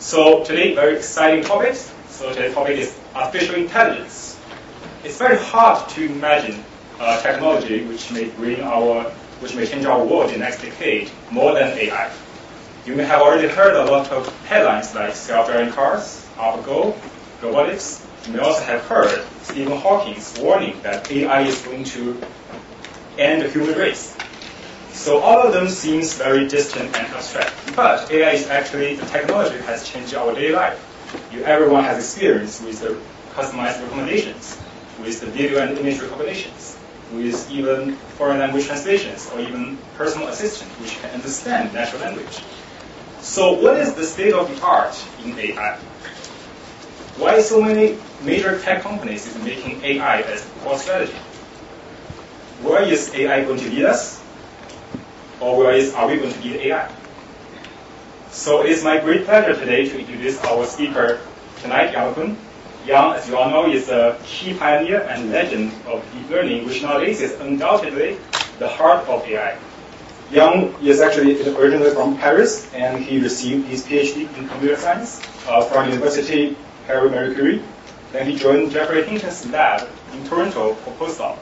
So today, very exciting topic. So today's topic is artificial intelligence. It's very hard to imagine a technology which may bring our, which may change our world in the next decade more than AI. You may have already heard a lot of headlines like self-driving cars, AlphaGo, robotics. You may also have heard Stephen Hawking's warning that AI is going to end the human race. So all of them seems very distant and abstract. But AI is actually the technology has changed our daily life. You, everyone has experience with the customized recommendations, with the video and image recommendations, with even foreign language translations, or even personal assistant, which can understand natural language. So what is the state of the art in AI? Why so many major tech companies is making AI as core strategy? Where is AI going to lead us? Or where is, are we going to lead AI? So it is my great pleasure today to introduce our speaker tonight, Yann Kun. Yann, as you all know, is a key pioneer and legend of deep learning, which nowadays is undoubtedly the heart of AI. Yann is actually originally from Paris, and he received his PhD in computer science uh, from University Paris Marie Curie. Then he joined Geoffrey Hinton's lab in Toronto for postdoc.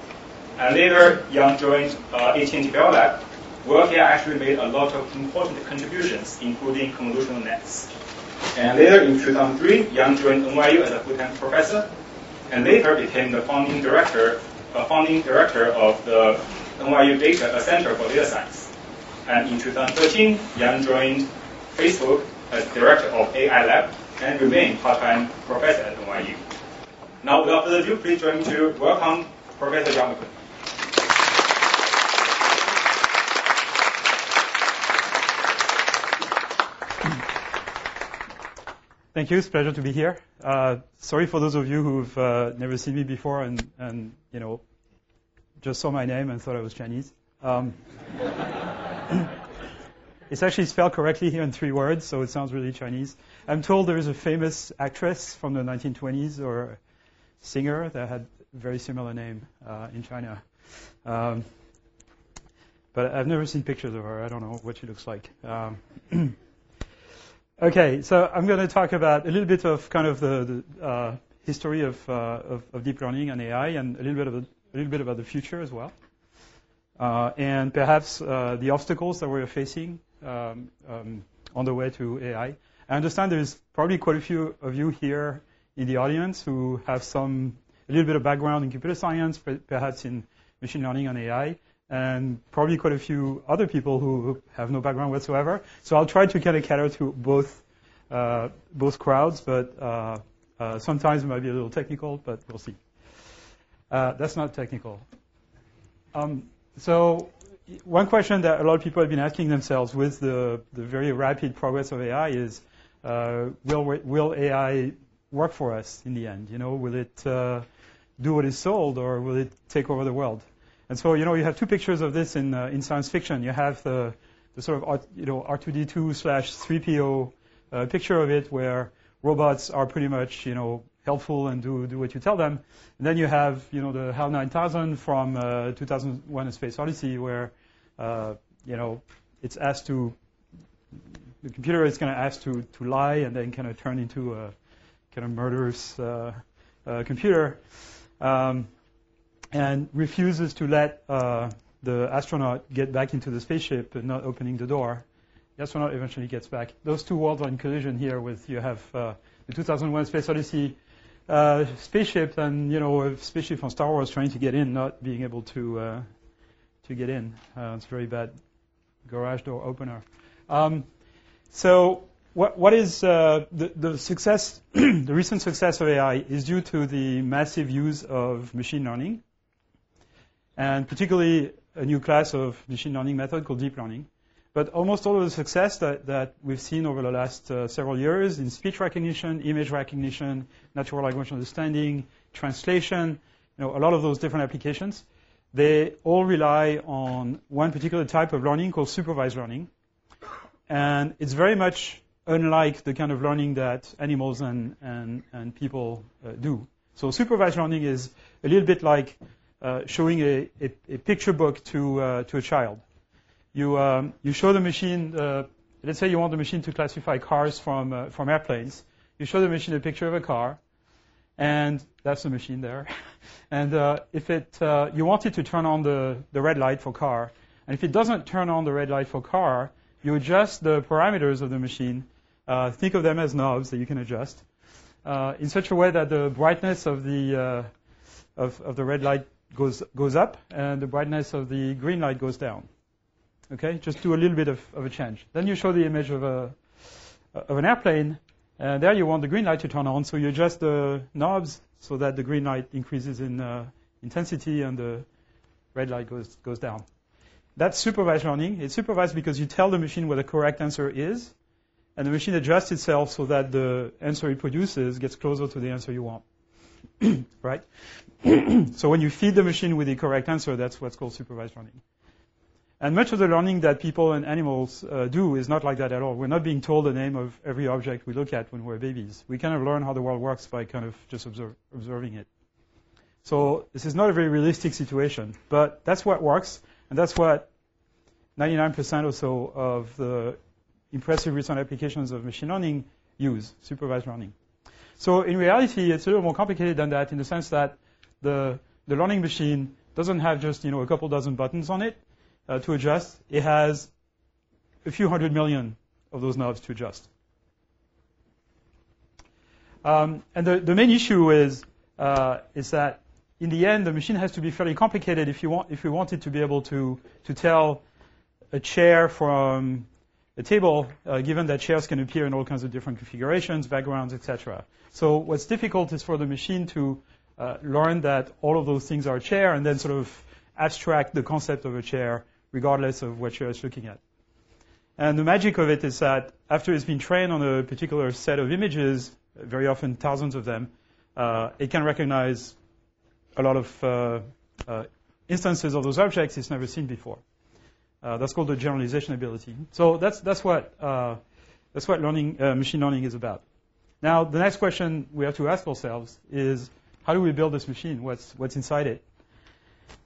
And later, Yann joined uh, AT&T Bell Lab, he actually made a lot of important contributions, including convolutional nets. And later, in 2003, Yann joined NYU as a full-time professor, and later became the founding director, uh, founding director of the NYU Data Center for Data Science. And in 2013, Yann joined Facebook as director of AI Lab and remained part-time professor at NYU. Now, without further ado, please join me to welcome Professor Yann. Thank you. It's a pleasure to be here. Uh, sorry for those of you who've uh, never seen me before and, and, you know, just saw my name and thought I was Chinese. Um, it's actually spelled correctly here in three words, so it sounds really Chinese. I'm told there is a famous actress from the 1920s or singer that had a very similar name uh, in China. Um, but I've never seen pictures of her. I don't know what she looks like. Um, okay, so I'm going to talk about a little bit of kind of the, the uh, history of, uh, of, of, deep learning and AI, and a little bit of a, little bit about the future as well uh, and perhaps uh, the obstacles that we're facing um, um, on the way to AI. I understand there's probably quite a few of you here in the audience who have some a little bit of background in computer science, perhaps in machine learning and AI, and probably quite a few other people who have no background whatsoever. So I'll try to kind of cater to both uh, both crowds, but uh, uh, sometimes it might be a little technical, but we'll see. Uh, that's not technical. Um, so one question that a lot of people have been asking themselves with the, the very rapid progress of AI is, uh, will, will AI work for us in the end? You know, will it uh, do what is sold or will it take over the world? And so, you know, you have two pictures of this in, uh, in science fiction. You have the, the sort of, you know, R2D2 slash 3PO uh, picture of it where robots are pretty much, you know, helpful and do, do what you tell them. And then you have, you know, the HAL 9000 from uh, 2001: A Space Odyssey, where, uh, you know, it's asked to, the computer is going to ask to to lie and then kind of turn into a kind of murderous uh, uh computer, um, and refuses to let uh, the astronaut get back into the spaceship and not opening the door. The astronaut eventually gets back. Those two worlds are in collision here. With you have uh, the 2001: Space Odyssey uh, spaceship and you know a spaceship from Star Wars trying to get in, not being able to uh, to get in. Uh, it's a very bad garage door opener. Um, so what what is uh, the the success? the recent success of AI is due to the massive use of machine learning, and particularly a new class of machine learning method called deep learning. But almost all of the success that, that we've seen over the last uh, several years in speech recognition, image recognition, natural language understanding, translation, you know, a lot of those different applications, they all rely on one particular type of learning called supervised learning. And it's very much unlike the kind of learning that animals and, and, and people uh, do. So supervised learning is a little bit like uh, showing a, a, a, picture book to, uh, to a child you um, you show the machine uh, let's say you want the machine to classify cars from, uh, from airplanes. You show the machine a picture of a car, and that's the machine there. and if it, you want it to turn on the, the red light for car, and if it doesn't turn on the red light for car, you adjust the parameters of the machine. Think of them as knobs that you can adjust uh, in such a way that the brightness of the uh, of, of the red light goes goes up and the brightness of the green light goes down. Okay, just do a little bit of, of a change. Then you show the image of a of an airplane, and there you want the green light to turn on, so you adjust the knobs so that the green light increases in uh, intensity and the red light goes goes down. That's supervised learning. It's supervised because you tell the machine what the correct answer is, and the machine adjusts itself so that the answer it produces gets closer to the answer you want. right? so when you feed the machine with the correct answer, that's what's called supervised learning. And much of the learning that people and animals uh, do is not like that at all. We're not being told the name of every object we look at when we're babies. We kind of learn how the world works by kind of just observe, observing it. So this is not a very realistic situation, but that's what works, and that's what 99% or so of the impressive recent applications of machine learning use, supervised learning. So in reality, it's a little more complicated than that in the sense that the, the learning machine doesn't have just, you know, a couple dozen buttons on it uh, to adjust. It has a few hundred million of those knobs to adjust. Um, and the, the main issue is, uh, is that in the end, the machine has to be fairly complicated if you want, if you want it to be able to, to tell a chair from a table, uh, given that chairs can appear in all kinds of different configurations, backgrounds, etc. So what's difficult is for the machine to uh, learn that all of those things are a chair and then sort of abstract the concept of a chair regardless of what you're looking at. And the magic of it is that after it's been trained on a particular set of images, very often thousands of them, uh, it can recognize a lot of uh, uh, instances of those objects it's never seen before. Uh, that's called the generalization ability. So that's that's what uh, that's what learning uh, machine learning is about. Now the next question we have to ask ourselves is how do we build this machine? What's what's inside it?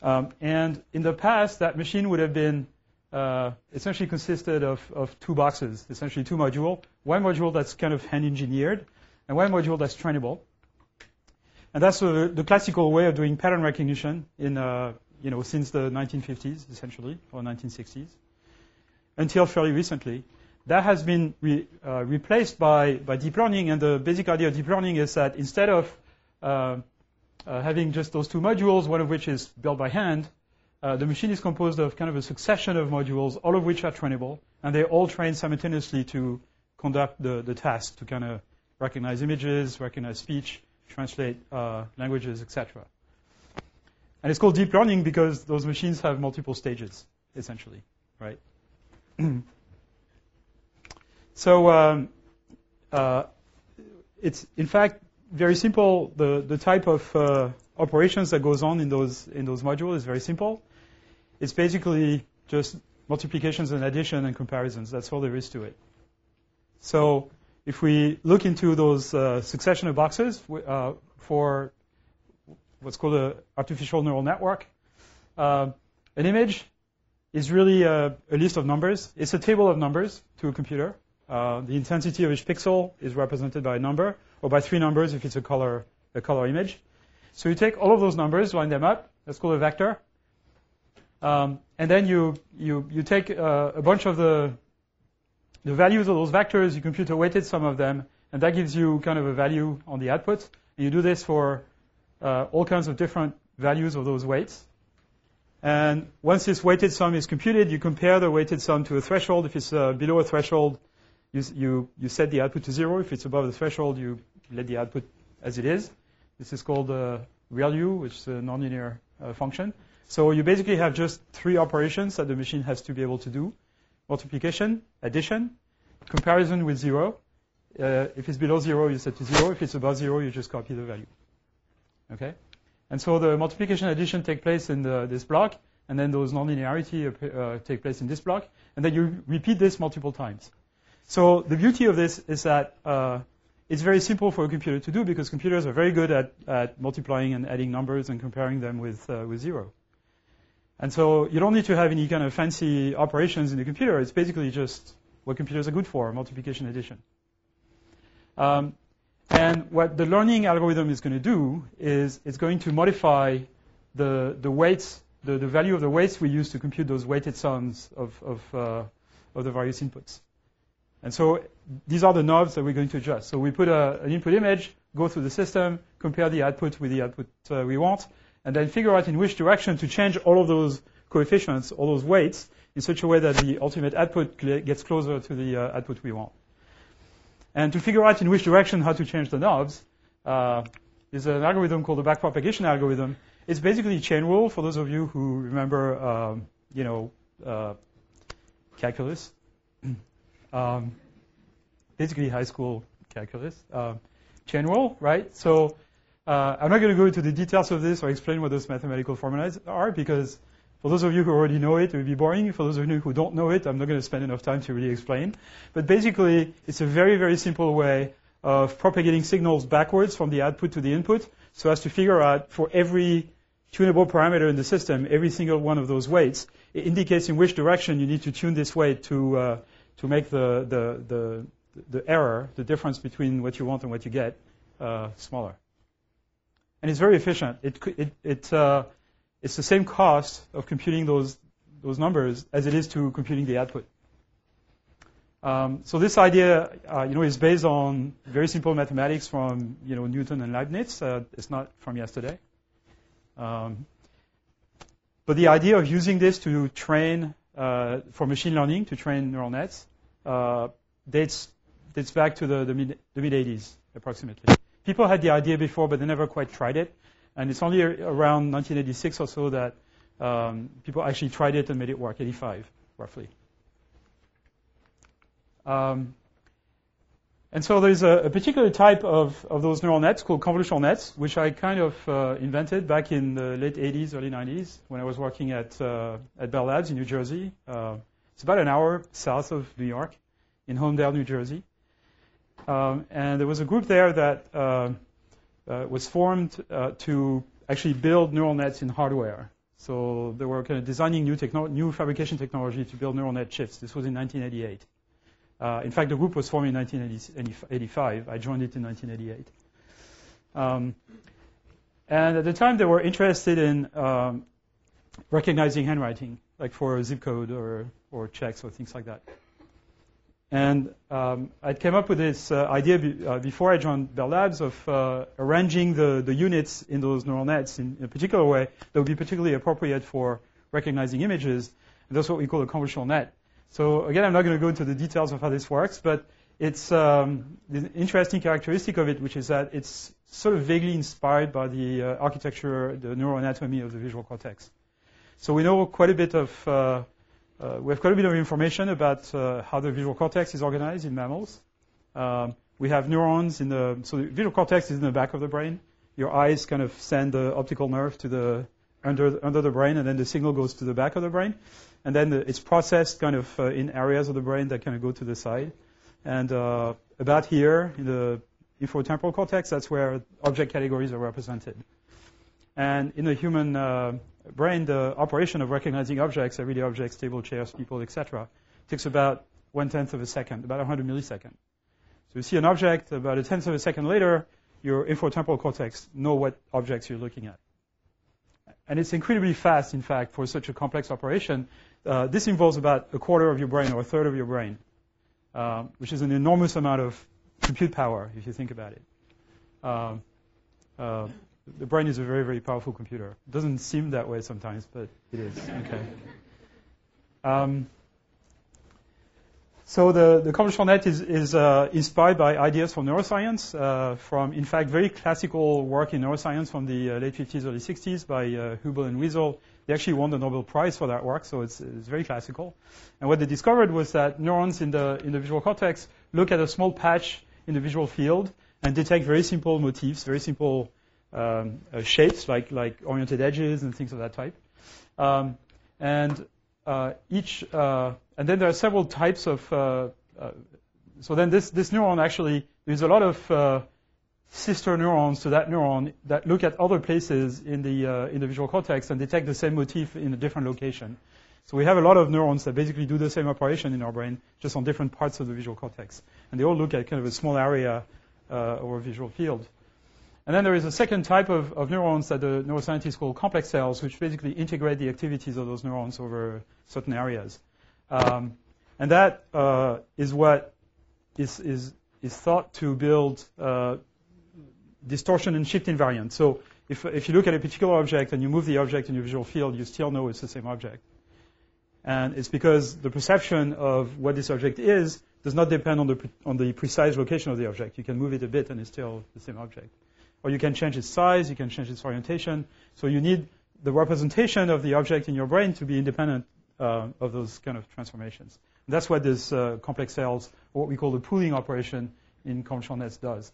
Um, and in the past, that machine would have been uh, essentially consisted of, of two boxes, essentially two modules. One module that's kind of hand engineered, and one module that's trainable. And that's uh, the classical way of doing pattern recognition in, uh, you know, since the 1950s, essentially, or 1960s, until fairly recently. That has been re, uh, replaced by, by deep learning, and the basic idea of deep learning is that instead of uh, uh, having just those two modules, one of which is built by hand, uh, the machine is composed of kind of a succession of modules, all of which are trainable, and they all train simultaneously to conduct the, the task to kind of recognize images, recognize speech, translate uh, languages, etc. And it's called deep learning because those machines have multiple stages, essentially, right? so um, uh, it's in fact very simple. The, the type of uh, operations that goes on in those, in those modules is very simple. It's basically just multiplications and addition and comparisons. That's all there is to it. So if we look into those uh, succession of boxes uh, for what's called an artificial neural network, uh, an image is really a, a, list of numbers. It's a table of numbers to a computer. Uh, the intensity of each pixel is represented by a number or by three numbers if it's a color, a color image. So you take all of those numbers, line them up. That's called a vector. Um, and then you, you, you take uh, a bunch of the, the values of those vectors, you compute a weighted sum of them, and that gives you kind of a value on the output. And you do this for uh, all kinds of different values of those weights. And once this weighted sum is computed, you compare the weighted sum to a threshold. If it's uh, below a threshold, you, you, you set the output to zero. If it's above the threshold, you let the output as it is. This is called uh, ReLU, which is a nonlinear uh, function. So you basically have just three operations that the machine has to be able to do. Multiplication, addition, comparison with zero. Uh, if it's below zero, you set to zero. If it's above zero, you just copy the value. Okay? And so the multiplication addition take place in the, this block, and then those nonlinearity uh, take place in this block, and then you repeat this multiple times. So the beauty of this is that uh, it's very simple for a computer to do because computers are very good at, at multiplying and adding numbers and comparing them with, uh, with zero. And so you don't need to have any kind of fancy operations in the computer. It's basically just what computers are good for, multiplication, addition. Um, and what the learning algorithm is going to do is it's going to modify the, the weights, the, the value of the weights we use to compute those weighted sums of, of, uh, of the various inputs. And so these are the knobs that we're going to adjust. So we put a, an input image, go through the system, compare the output with the output uh, we want, and then figure out in which direction to change all of those coefficients, all those weights, in such a way that the ultimate output gets closer to the uh, output we want. And to figure out in which direction how to change the knobs, uh, is an algorithm called the backpropagation algorithm. It's basically chain rule for those of you who remember, um, you know, uh, calculus. um, basically high school calculus. Uh, chain rule, right? So uh, I'm not going to go into the details of this or explain what those mathematical formulas are because for those of you who already know it, it would be boring. For those of you who don't know it, I'm not going to spend enough time to really explain. But basically, it's a very, very simple way of propagating signals backwards from the output to the input so as to figure out for every tunable parameter in the system, every single one of those weights, it indicates in which direction you need to tune this weight to, uh, to make the, the, the, the, error, the difference between what you want and what you get, uh, smaller. And it's very efficient. It, it, it, uh, it's the same cost of computing those, those numbers as it is to computing the output. Um, so this idea, uh, you know, is based on very simple mathematics from, you know, Newton and Leibniz. Uh, it's not from yesterday. Um, but the idea of using this to train uh, for machine learning, to train neural nets, uh, dates dates back to the, the mid the mid 80s approximately. People had the idea before, but they never quite tried it. And it's only around 1986 or so that um, people actually tried it and made it work, 85 roughly. Um, and so there's a, a, particular type of, of those neural nets called convolutional nets, which I kind of uh, invented back in the late 80s, early 90s, when I was working at, uh, at Bell Labs in New Jersey. Uh, it's about an hour south of New York, in Holmdel, New Jersey. Um, and there was a group there that uh, was formed uh, to actually build neural nets in hardware. So they were kind of designing new, techno- new fabrication technology to build neural net chips. This was in 1988. Uh, in fact, the group was formed in 1985. I joined it in 1988. Um, and at the time, they were interested in um, recognizing handwriting, like for zip code or, or checks or things like that. And um, I came up with this uh, idea be, uh, before I joined Bell Labs of uh, arranging the, the units in those neural nets in, in, a particular way that would be particularly appropriate for recognizing images. And that's what we call a convolutional net. So again, I'm not going to go into the details of how this works, but it's um, the interesting characteristic of it, which is that it's sort of vaguely inspired by the uh, architecture, the neural anatomy of the visual cortex. So we know quite a bit of uh, we have quite a bit of information about uh, how the visual cortex is organized in mammals. Um, we have neurons in the, so the visual cortex is in the back of the brain. Your eyes kind of send the optical nerve to the, under, under the brain, and then the signal goes to the back of the brain. And then the, it's processed kind of uh, in areas of the brain that kind of go to the side. And uh, about here, in the inferotemporal cortex, that's where object categories are represented. And in the human uh, brain, the operation of recognizing objects, everyday objects, table, chairs, people, etc., takes about one tenth of a second, about 100 milliseconds. So you see an object, about a tenth of a second later, your inferotemporal cortex know what objects you're looking at. And it's incredibly fast, in fact, for such a complex operation. Uh, this involves about a quarter of your brain or a third of your brain, uh, which is an enormous amount of compute power, if you think about it. Uh, uh the brain is a very, very powerful computer. It doesn't seem that way sometimes, but it is. Okay. Um, so the, the convolutional net is, is uh, inspired by ideas from neuroscience, uh, from, in fact, very classical work in neuroscience from the uh, late 50s, early 60s by uh, Hubel and Wiesel. They actually won the Nobel Prize for that work, so it's, it's very classical. And what they discovered was that neurons in the, in the visual cortex look at a small patch in the visual field and detect very simple motifs, very simple um, uh, shapes like like oriented edges and things of that type. Um, and uh, each uh, and then there are several types of uh, uh, so then this this neuron actually there's a lot of uh, sister neurons to that neuron that look at other places in the in the visual cortex and detect the same motif in a different location. So we have a lot of neurons that basically do the same operation in our brain, just on different parts of the visual cortex. And they all look at kind of a small area or a visual field. And then there is a second type of, of, neurons that the neuroscientists call complex cells, which basically integrate the activities of those neurons over certain areas. Um, and that uh, is what is, is, is thought to build uh, distortion and shift invariant. So if, if you look at a particular object and you move the object in your visual field, you still know it's the same object. And it's because the perception of what this object is does not depend on the, on the precise location of the object. You can move it a bit and it's still the same object. Or you can change its size, you can change its orientation. So you need the representation of the object in your brain to be independent uh, of those kind of transformations. And that's what this uh, complex cells, what we call the pooling operation in convolutional nets does.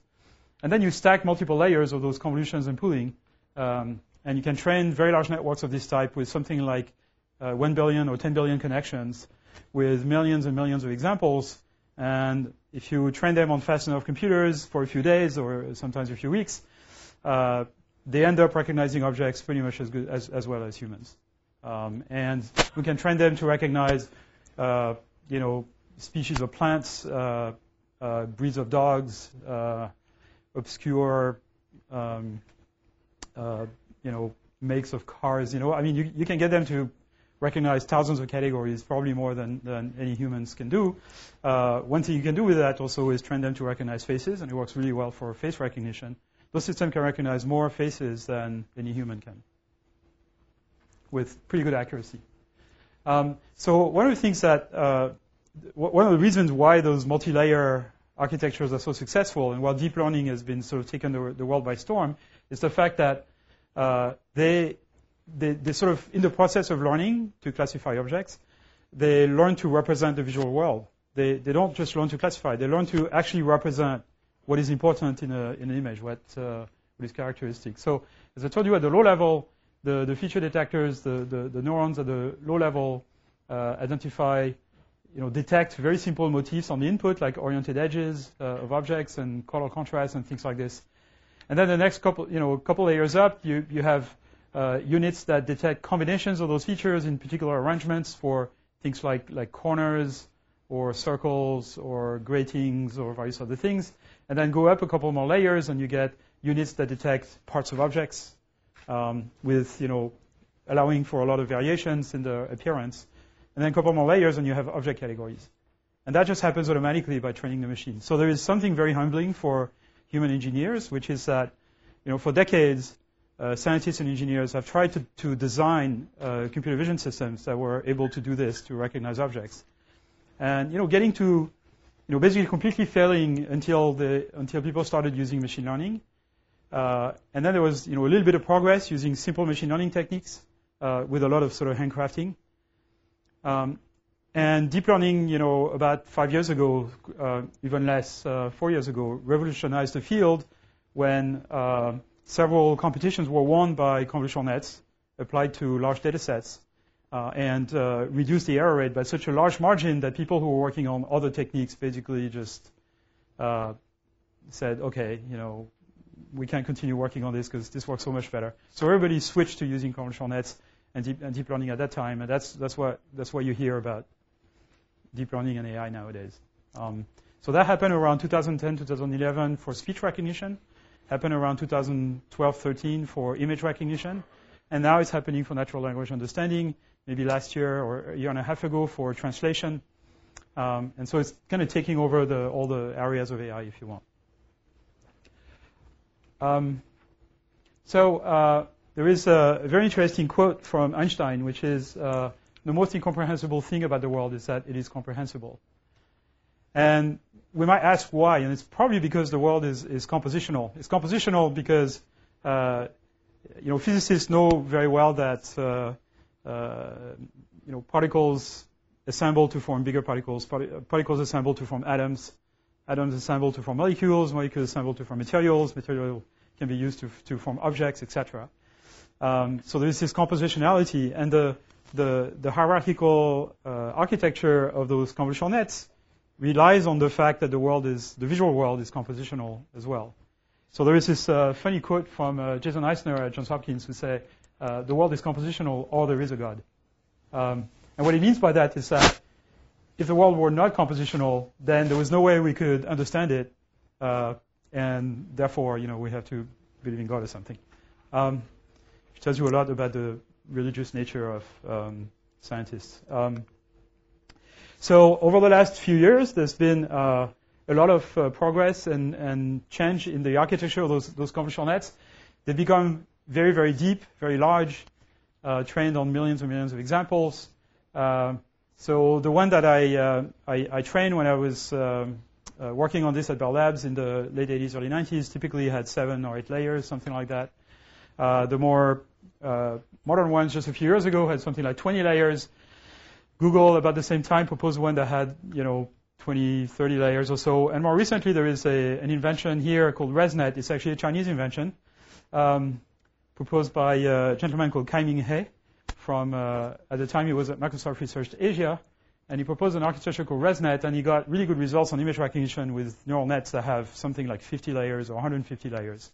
And then you stack multiple layers of those convolutions and pooling, um, and you can train very large networks of this type with something like uh, 1 billion or 10 billion connections with millions and millions of examples. And if you train them on fast enough computers for a few days or sometimes a few weeks, uh, they end up recognizing objects pretty much as good as, as well as humans. Um, and we can train them to recognize, uh, you know, species of plants, uh, uh, breeds of dogs, uh, obscure, um, uh, you know, makes of cars. You know, I mean, you, you can get them to recognize thousands of categories, probably more than, than any humans can do. Uh, one thing you can do with that also is train them to recognize faces, and it works really well for face recognition. Those systems can recognize more faces than any human can, with pretty good accuracy. Um, so one of the things that, uh, one of the reasons why those multi-layer architectures are so successful, and while deep learning has been sort of taken the, the world by storm, is the fact that uh, they, they, they sort of, in the process of learning to classify objects, they learn to represent the visual world. They, they don't just learn to classify, they learn to actually represent what is important in, a, in an image, what, uh, what is characteristic. So, as I told you, at the low level, the, the feature detectors, the, the, the neurons at the low level uh, identify you know, detect very simple motifs on the input, like oriented edges uh, of objects and color contrast and things like this. And then the next couple, you know, a couple layers up, you, you have uh, units that detect combinations of those features in particular arrangements for things like, like corners or circles or gratings or various other things. And then go up a couple more layers and you get units that detect parts of objects um, with, you know, allowing for a lot of variations in the appearance and then a couple more layers, and you have object categories. And that just happens automatically by training the machine. So there is something very humbling for human engineers, which is that, you know, for decades, uh, scientists and engineers have tried to, to design uh, computer vision systems that were able to do this, to recognize objects. And, you know, getting to, you know, basically completely failing until the, until people started using machine learning. Uh, and then there was, you know, a little bit of progress using simple machine learning techniques, uh, with a lot of sort of handcrafting. Um, and deep learning, you know, about five years ago, uh, even less, uh, four years ago, revolutionized the field when uh, several competitions were won by convolutional nets applied to large data sets uh, and uh, reduced the error rate by such a large margin that people who were working on other techniques basically just uh, said, okay, you know, we can't continue working on this because this works so much better. So everybody switched to using convolutional nets and deep, and deep learning at that time. And that's, that's, what, that's what you hear about deep learning and AI nowadays. Um, so that happened around 2010, 2011 for speech recognition, happened around 2012, 13 for image recognition, and now it's happening for natural language understanding, maybe last year or a year and a half ago for translation. Um, and so it's kind of taking over the, all the areas of AI if you want. Um, so uh, there is a very interesting quote from Einstein, which is uh, the most incomprehensible thing about the world is that it is comprehensible. And we might ask why, and it's probably because the world is, is compositional. It's compositional because uh, you know physicists know very well that uh, you know particles assemble to form bigger particles, particles assemble to form atoms, atoms assemble to form molecules, molecules assemble to form materials, material can be used to, to form objects, etc. Um, so there's this compositionality, and the the, the hierarchical uh, architecture of those convolutional nets relies on the fact that the world is the visual world is compositional as well. So there is this uh, funny quote from uh, Jason Eisner at Johns Hopkins who say, uh, "The world is compositional, or there is a God." Um, And what he means by that is that if the world were not compositional, then there was no way we could understand it, uh, and therefore, you know, we have to believe in God or something. Um, which tells you a lot about the religious nature of um, scientists. Um, so over the last few years, there's been uh, a lot of uh, progress and, and, change in the architecture of those, those convolutional nets. They become very, very deep, very large, uh, trained on millions and millions of examples. Uh, so the one that I, uh, I, I, trained when I was um, uh, working on this at Bell Labs in the late 80s, early 90s typically had seven or eight layers, something like that. the more modern ones just a few years ago had something like 20 layers. Google, about the same time, proposed one that had, you know, 20, 30 layers or so. And more recently, there is a, an invention here called ResNet. It's actually a Chinese invention um, proposed by a gentleman called Kai-Ming He. From uh, at the time he was at Microsoft Research Asia, and he proposed an architecture called ResNet, and he got really good results on image recognition with neural nets that have something like 50 layers or 150 layers.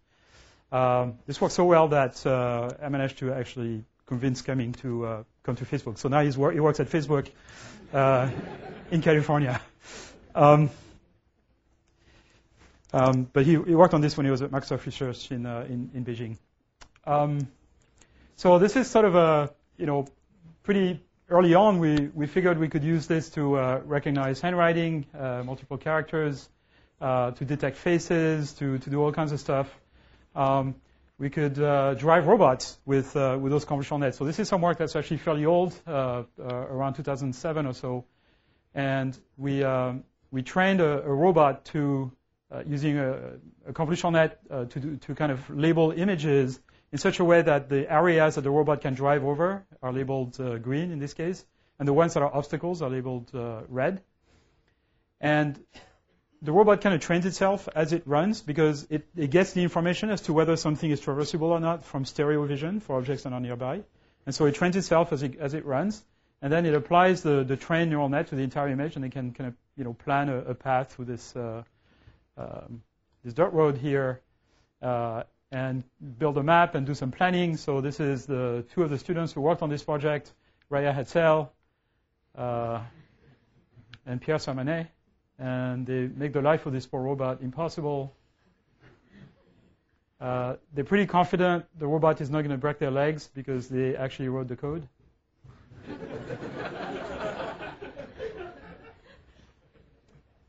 Um, this worked so well that uh, I managed to actually convince Kai-Ming to uh, come to Facebook. So now he's wor- he works at Facebook uh, in California. Um, um, but he, he, worked on this when he was at Microsoft Research in, uh, in, in, Beijing. Um, so this is sort of a, you know, pretty early on we, we figured we could use this to uh, recognize handwriting, uh, multiple characters, uh, to detect faces, to, to do all kinds of stuff. Um, we could uh, drive robots with uh, with those convolutional nets. So this is some work that's actually fairly old, uh, around 2007 or so, and we um, we trained a, a robot to using a, a, convolutional net to do, to kind of label images in such a way that the areas that the robot can drive over are labeled green in this case, and the ones that are obstacles are labeled red. And the robot kind of trains itself as it runs because it, it, gets the information as to whether something is traversable or not from stereo vision for objects that are nearby. And so it trains itself as it, as it runs, and then it applies the, the trained neural net to the entire image, and it can kind of you know plan a, a path through this uh, um, this dirt road here, uh, and build a map and do some planning. So this is the two of the students who worked on this project, Raia Hadsell uh, and Pierre Sermanet and they make the life of this poor robot impossible. Uh, they're pretty confident the robot is not going to break their legs because they actually wrote the code.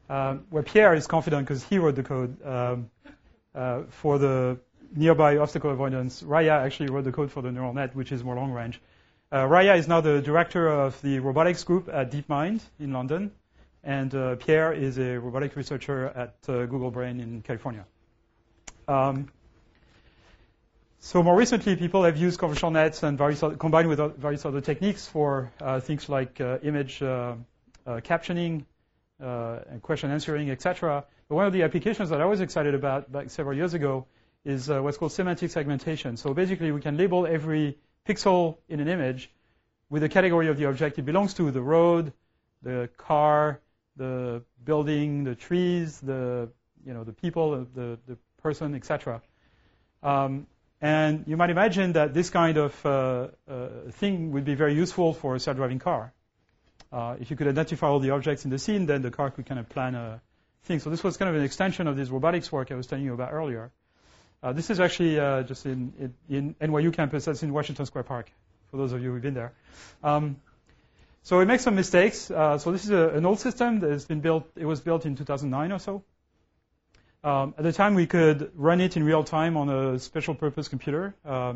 um, where Pierre is confident because he wrote the code um, uh, for the nearby obstacle avoidance. Raia actually wrote the code for the neural net, which is more long range. Uh, Raia is now the director of the robotics group at DeepMind in London and uh, Pierre is a robotic researcher at uh, Google Brain in California. Um, so more recently, people have used convolutional nets and various other, combined with various other techniques for uh, things like uh, image uh, captioning, and question answering, etc. But one of the applications that I was excited about like several years ago is what's called semantic segmentation. So basically, we can label every pixel in an image with the category of the object it belongs to, the road, the car, the building, the trees, the you know the people, the the person, etc. Um, and you might imagine that this kind of uh, uh, thing would be very useful for a self-driving car. Uh, if you could identify all the objects in the scene, then the car could kind of plan a thing. So this was kind of an extension of this robotics work I was telling you about earlier. Uh, this is actually uh, just in, in, in NYU campus. That's in Washington Square Park, for those of you who've been there. Um, so it makes some mistakes. Uh, so this is a, an old system that has been built. It was built in 2009 or so. Um, at the time, we could run it in real time on a special purpose computer uh,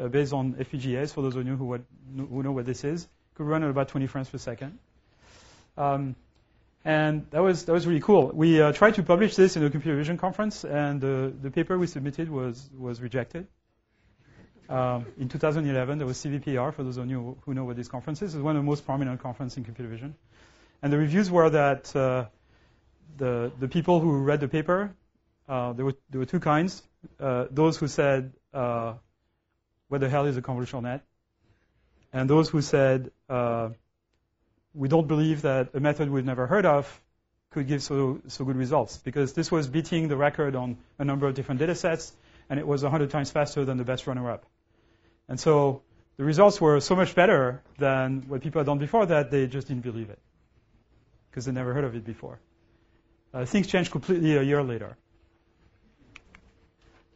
uh, based on FPGAs. For those of you who, would, who know what this is, could run at about 20 frames per second. Um, and that was that was really cool. We uh, tried to publish this in a computer vision conference, and the the paper we submitted was was rejected. Um, in 2011, there was CVPR, for those of you who know what this conference is. It's one of the most prominent conferences in computer vision. And the reviews were that uh, the, the people who read the paper, uh, there, were, there were two kinds. Uh, those who said, uh, what the hell is a convolutional net? And those who said, uh, we don't believe that a method we've never heard of could give so, so good results because this was beating the record on a number of different data sets and it was 100 times faster than the best runner-up. And so the results were so much better than what people had done before that they just didn't believe it because they never heard of it before. Uh, things changed completely a year later.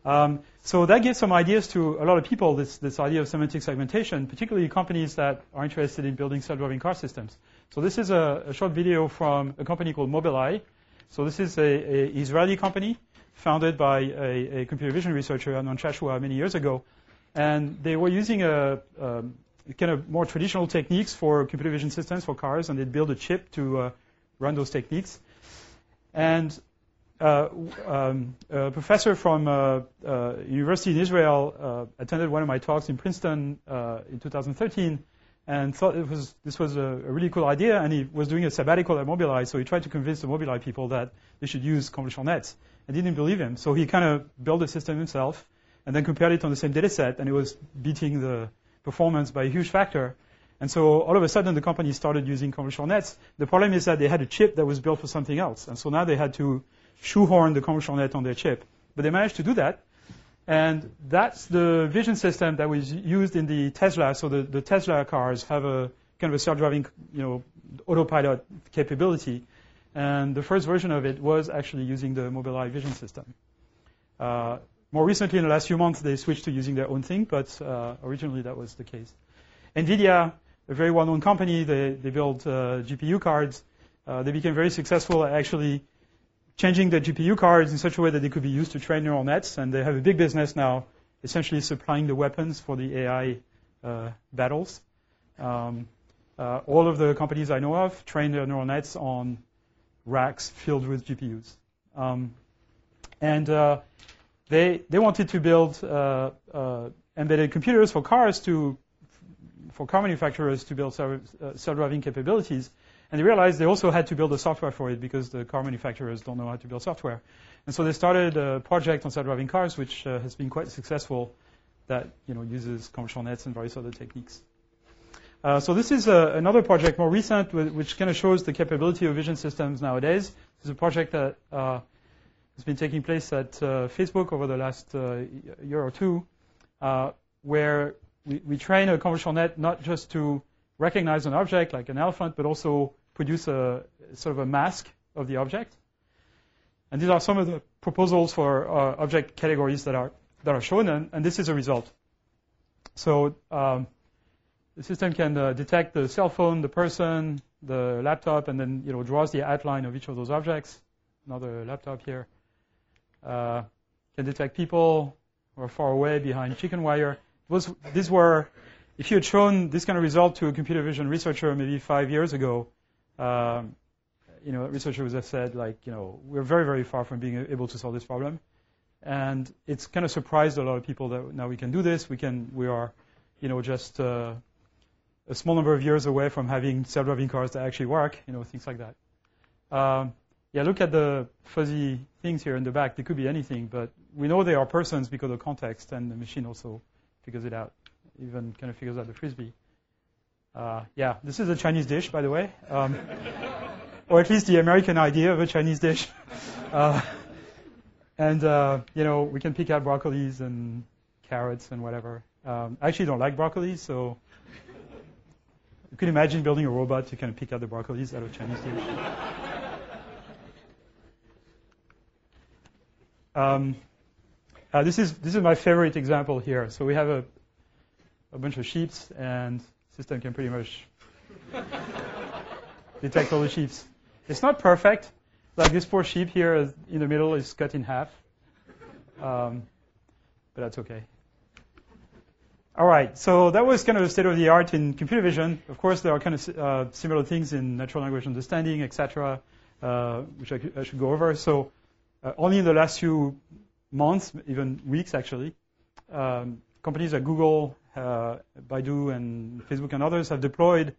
Um, so that gives some ideas to a lot of people, this, this idea of semantic segmentation, particularly companies that are interested in building self-driving car systems. So this is a, a short video from a company called Mobileye. So this is a, a Israeli company founded by a, a, computer vision researcher, Amnon Shashua, many years ago. And they were using a, a, kind of more traditional techniques for computer vision systems for cars, and they built a chip to uh, run those techniques. And uh, um, a professor from uh, uh, university in Israel uh, attended one of my talks in Princeton uh, in 2013 and thought it was this was a, a, really cool idea. And he was doing a sabbatical at Mobileye, so he tried to convince the Mobileye people that they should use convolutional nets. And didn't believe him, so he kind of built the system himself and then compared it on the same data set, and it was beating the performance by a huge factor. And so all of a sudden the company started using convolutional nets. The problem is that they had a chip that was built for something else. And so now they had to shoehorn the convolutional net on their chip. But they managed to do that. And that's the vision system that was used in the Tesla. So the, the Tesla cars have a kind of a self-driving, you know, autopilot capability. And the first version of it was actually using the Mobileye vision system. Uh, more recently, in the last few months, they switched to using their own thing, but uh, originally that was the case. NVIDIA a very well-known company. They, they built uh, GPU cards. Uh, they became very successful at actually changing the GPU cards in such a way that they could be used to train neural nets. And they have a big business now, essentially supplying the weapons for the AI uh, battles. Um, uh, all of the companies I know of train their neural nets on racks filled with GPUs. Um, and uh, they, they wanted to build uh, embedded computers for cars to for car manufacturers to build uh, self-driving capabilities. And they realized they also had to build the software for it because the car manufacturers don't know how to build software. And so they started a project on self-driving cars, which uh, has been quite successful, that you know uses convolutional nets and various other techniques. Uh, so this is uh, another project, more recent, which kind of shows the capability of vision systems nowadays. This is a project that uh, has been taking place at uh, Facebook over the last year or two, where we, we train a convolutional net not just to recognize an object like an elephant, but also produce a sort of a mask of the object. And these are some of the proposals for uh, object categories that are that are shown, and, and this is a result. So um, the system can uh, detect the cell phone, the person, the laptop, and then you know draws the outline of each of those objects. Another laptop here uh, can detect people who are far away behind chicken wire was, these were, if you had shown this kind of result to a computer vision researcher maybe five years ago, um, you know, researcher would have said like, you know, we're very, very far from being able to solve this problem. And it's kind of surprised a lot of people that now we can do this. We can, we are, you know, just uh, a small number of years away from having self-driving cars that actually work, you know, things like that. Um, yeah, look at the fuzzy things here in the back. They could be anything, but we know they are persons because of context, and the machine also figures it out, even kind of figures out the frisbee. Uh, yeah, this is a Chinese dish, by the way, um, or at least the American idea of a Chinese dish. Uh, and uh, you know, we can pick out broccolis and carrots and whatever. Um, I actually don't like broccoli, so you can imagine building a robot to kind of pick out the broccolis out of Chinese dish. Um, uh, this is this is my favorite example here. So we have a a bunch of sheeps, and system can pretty much detect all the sheeps. It's not perfect. Like this poor sheep here in the middle is cut in half, um, but that's okay. All right, so that was kind of the state of the art in computer vision. Of course, there are kind of uh, similar things in natural language understanding, etc., uh, which I, I, should go over. So, uh, only in the last few months, even weeks actually, um, companies like Google, Baidu, and Facebook and others have deployed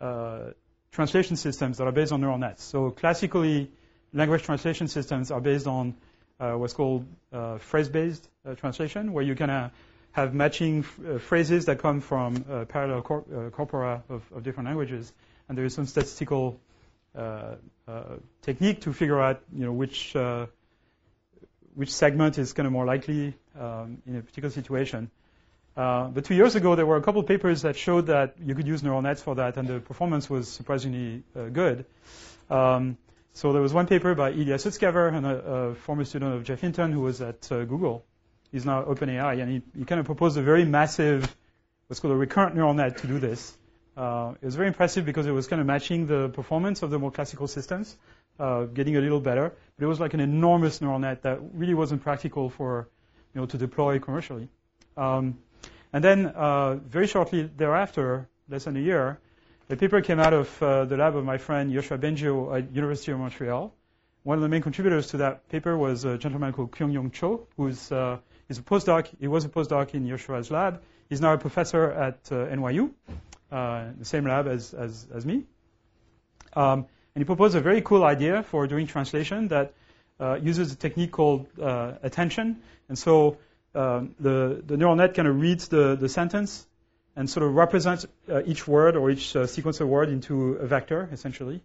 uh, translation systems that are based on neural nets. So classically, language translation systems are based on uh, what's called uh, phrase-based uh, translation, where you can have matching phrases that come from parallel cor- corpora of, different languages, and there is some statistical technique to figure out, you know, which which segment is kind of more likely um, in a particular situation. Uh, but two years ago, there were a couple of papers that showed that you could use neural nets for that, and the performance was surprisingly uh, good. Um, so there was one paper by Ilya Sutskever, and a, a, former student of Geoff Hinton, who was at uh, Google. He's now OpenAI, and he, he, kind of proposed a very massive, what's called a recurrent neural net to do this. Uh, it was very impressive because it was kind of matching the performance of the more classical systems, uh, getting a little better. But it was like an enormous neural net that really wasn't practical for, you know, to deploy commercially. Um, and then uh, very shortly thereafter, less than a year, a paper came out of uh, the lab of my friend Yoshua Bengio at University of Montreal. One of the main contributors to that paper was a gentleman called Kyunghyun Cho, who's uh, is a postdoc. He was a postdoc in Yoshua's lab. He's now a professor at uh, NYU, uh, the same lab as, as, as me. Um, and he proposed a very cool idea for doing translation that uh, uses a technique called attention. And so um, the, the neural net kind of reads the, the sentence and sort of represents uh, each word or each uh, sequence of word into a vector, essentially.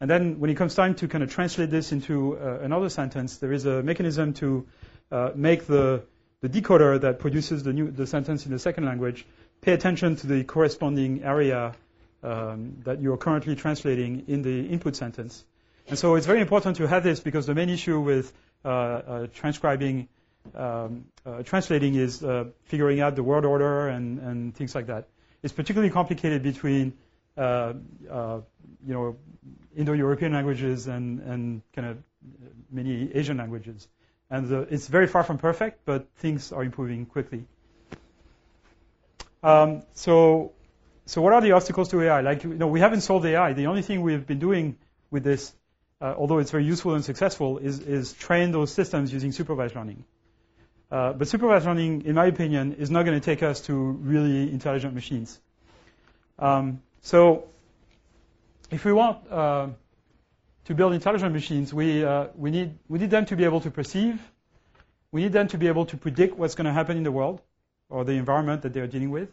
And then when it comes time to kind of translate this into uh, another sentence, there is a mechanism to uh, make the, the decoder that produces the, new, the sentence in the second language pay attention to the corresponding area um, that you are currently translating in the input sentence. And so it's very important to have this because the main issue with uh, uh, transcribing um, uh, translating is uh, figuring out the word order and, and things like that. It's particularly complicated between uh, uh you know Indo-European languages and, and kind of many Asian languages. And the, it's very far from perfect, but things are improving quickly. Um, so, so what are the obstacles to AI? Like, you know, we haven't solved AI. The only thing we've been doing with this, uh, although it's very useful and successful, is, is train those systems using supervised learning. Uh, but supervised learning, in my opinion, is not going to take us to really intelligent machines. Um, so if we want uh, to build intelligent machines, we, uh, we, need, we need them to be able to perceive. We need them to be able to predict what's going to happen in the world or the environment that they're dealing with.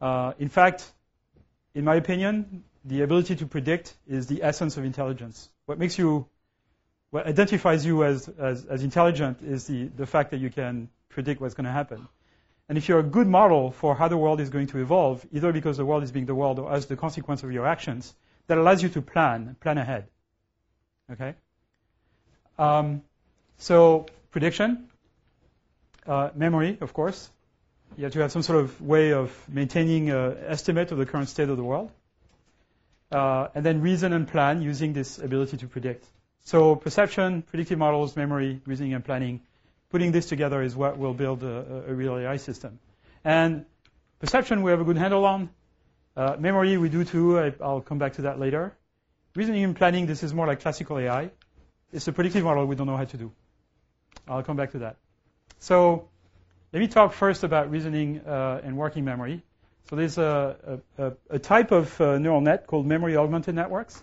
Uh, in fact, in my opinion, the ability to predict is the essence of intelligence. What makes you what identifies you as, as, as intelligent is the, the fact that you can predict what's going to happen. And if you're a good model for how the world is going to evolve, either because the world is being the world or as the consequence of your actions, that allows you to plan, plan ahead. Okay? Um, so prediction, uh, memory, of course. You have to have some sort of way of maintaining an estimate of the current state of the world. Uh, and then reason and plan using this ability to predict. So perception, predictive models, memory, reasoning, and planning, putting this together is what will build a, a real AI system. And perception, we have a good handle on. Uh, memory, we do too. I, will come back to that later. Reasoning and planning, this is more like classical AI. It's a predictive model we don't know how to do. I'll come back to that. So let me talk first about reasoning uh, and working memory. So there's a, a, a type of uh, neural net called memory augmented networks.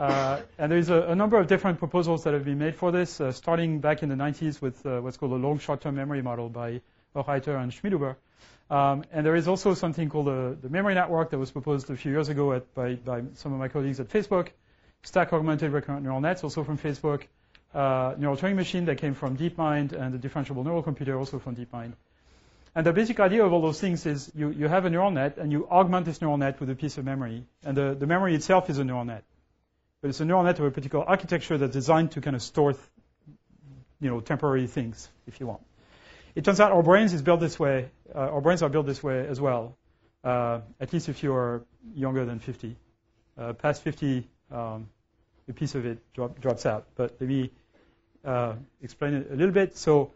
Uh, and there's a, a, number of different proposals that have been made for this, uh, starting back in the 90s with uh, what's called a long short-term memory model by Hochreiter and Schmidhuber. Um, and there is also something called the, the memory network that was proposed a few years ago at, by, by, some of my colleagues at Facebook. Stack augmented recurrent neural nets, also from Facebook. Uh, neural Turing machine that came from DeepMind, and the differentiable neural computer also from DeepMind. And the basic idea of all those things is you, you have a neural net and you augment this neural net with a piece of memory. And the, the memory itself is a neural net. But it's a neural net of a particular architecture that's designed to kind of store, you know, temporary things, if you want. It turns out our brains is built this way. Uh, our brains are built this way as well. Uh, at least if you're younger than 50. Uh, past 50, um, a piece of it drop, drops out. But let me uh, explain it a little bit. So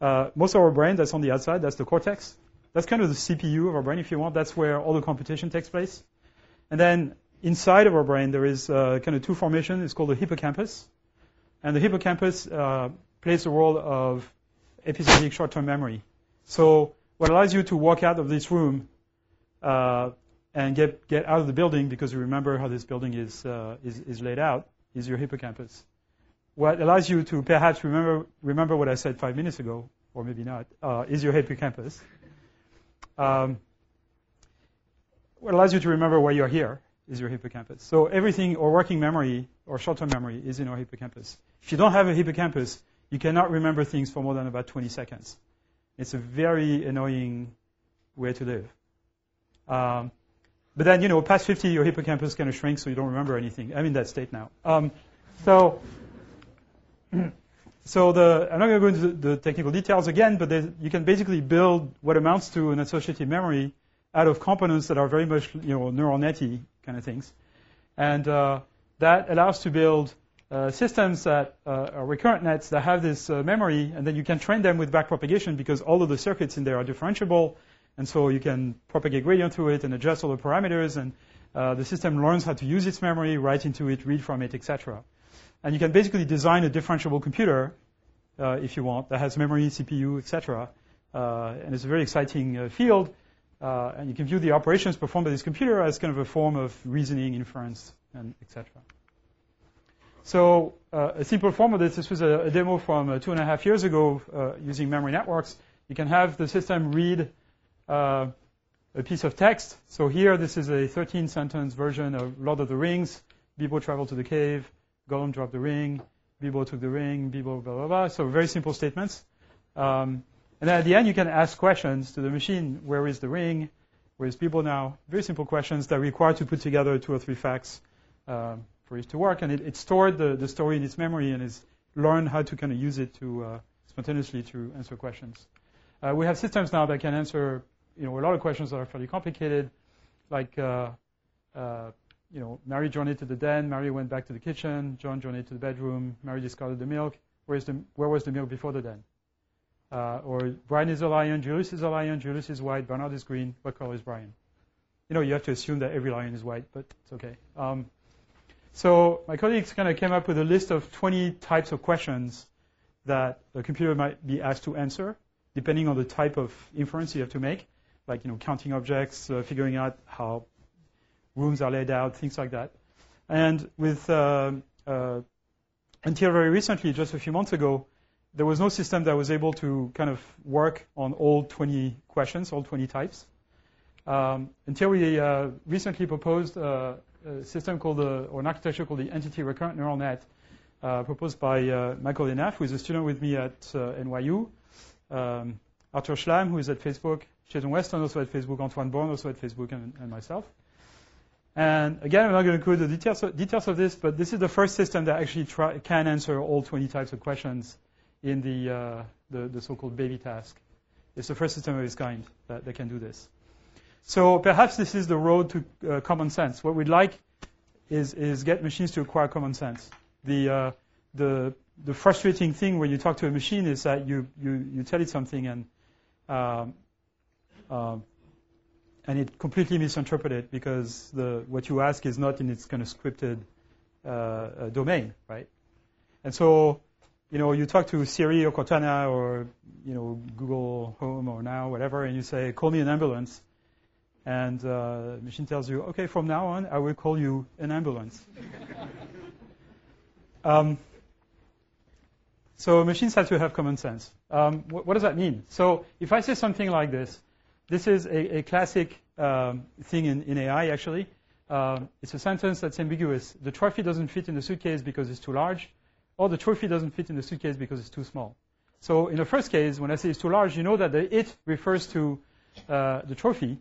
uh, most of our brain, that's on the outside, that's the cortex. That's kind of the CPU of our brain, if you want. That's where all the computation takes place. And then inside of our brain, there is uh, kind of two formations. It's called the hippocampus. And the hippocampus uh, plays the role of episodic short-term memory. So what allows you to walk out of this room uh, and get, get out of the building because you remember how this building is, uh, is, is laid out is your hippocampus. What allows you to perhaps remember, remember what I said five minutes ago, or maybe not, uh, is your hippocampus. Um, what allows you to remember why you're here is your hippocampus. So everything, or working memory, or short-term memory, is in our hippocampus. If you don't have a hippocampus, you cannot remember things for more than about 20 seconds. It's a very annoying way to live. Um, but then, you know, past 50, your hippocampus kind of shrinks, so you don't remember anything. I'm in that state now. Um, so, so the, I'm not going to go into the, the technical details again, but you can basically build what amounts to an associative memory out of components that are very much, you know, neural netty kind of things. And uh, that allows to build uh, systems that uh, are recurrent nets that have this uh, memory, and then you can train them with backpropagation because all of the circuits in there are differentiable, and so you can propagate gradient through it and adjust all the parameters, and uh, the system learns how to use its memory, write into it, read from it, etc. And you can basically design a differentiable computer, if you want, that has memory, CPU, etc. And it's a very exciting field. And you can view the operations performed by this computer as kind of a form of reasoning, inference, and etc. So uh, a simple form of this, this was a, a demo from uh, two and a half years ago uh, using memory networks. You can have the system read uh, a piece of text. So here, this is a 13-sentence version of Lord of the Rings. Bilbo traveled to the cave. Gollum dropped the ring. Bilbo took the ring. Bilbo blah, blah, blah. So very simple statements. Um, and then at the end, you can ask questions to the machine. Where is the ring? Where is people now? Very simple questions that require to put together two or three facts. Um, for it to work. And it, it stored the, the story in its memory and has learned how to kind of use it to uh, spontaneously to answer questions. Uh, we have systems now that can answer, you know, a lot of questions that are fairly complicated, like, uh, uh, you know, Mary journeyed to the den, Mary went back to the kitchen, John journeyed to the bedroom, Mary discarded the milk. Where's the, where was the milk before the den? Uh, or Brian is a lion, Julius is a lion, Julius is white, Bernard is green. What color is Brian? You know, you have to assume that every lion is white, but it's okay. Um, so my colleagues kind of came up with a list of 20 types of questions that a computer might be asked to answer, depending on the type of inference you have to make, like you know counting objects, uh, figuring out how rooms are laid out, things like that. And with uh, uh, until very recently, just a few months ago, there was no system that was able to kind of work on all 20 questions, all 20 types. Um, until we uh, recently proposed uh, a system called the, or an architecture called the Entity Recurrent Neural Net, uh, proposed by uh, Mikael Henaff, who is a student with me at uh, NYU, um, Arthur Szlam, who is at Facebook, Jason Weston, also at Facebook, Antoine Bordes, also at Facebook, and, and myself. And again, I'm not going to include the details, details of this, but this is the first system that actually try, can answer all 20 types of questions in the, uh, the, the, so-called bAbI task. It's the first system of its kind that, that can do this. So perhaps this is the road to uh, common sense. What we'd like is, is get machines to acquire common sense. The, uh, the, the frustrating thing when you talk to a machine is that you, you, you tell it something and, um, um, and it completely misinterprets it because the, what you ask is not in its kind of scripted uh, uh, domain, right? And so, you know, you talk to Siri or Cortana or, you know, Google Home or Now, whatever, and you say, call me an ambulance and uh, machine tells you, okay, from now on, I will call you an ambulance. um, so machines have to have common sense. Um, what, what, does that mean? So if I say something like this, this is a, a classic um, thing in, in, AI, actually. Um, it's a sentence that's ambiguous. The trophy doesn't fit in the suitcase because it's too large, or the trophy doesn't fit in the suitcase because it's too small. So in the first case, when I say it's too large, you know that the it refers to uh, the trophy,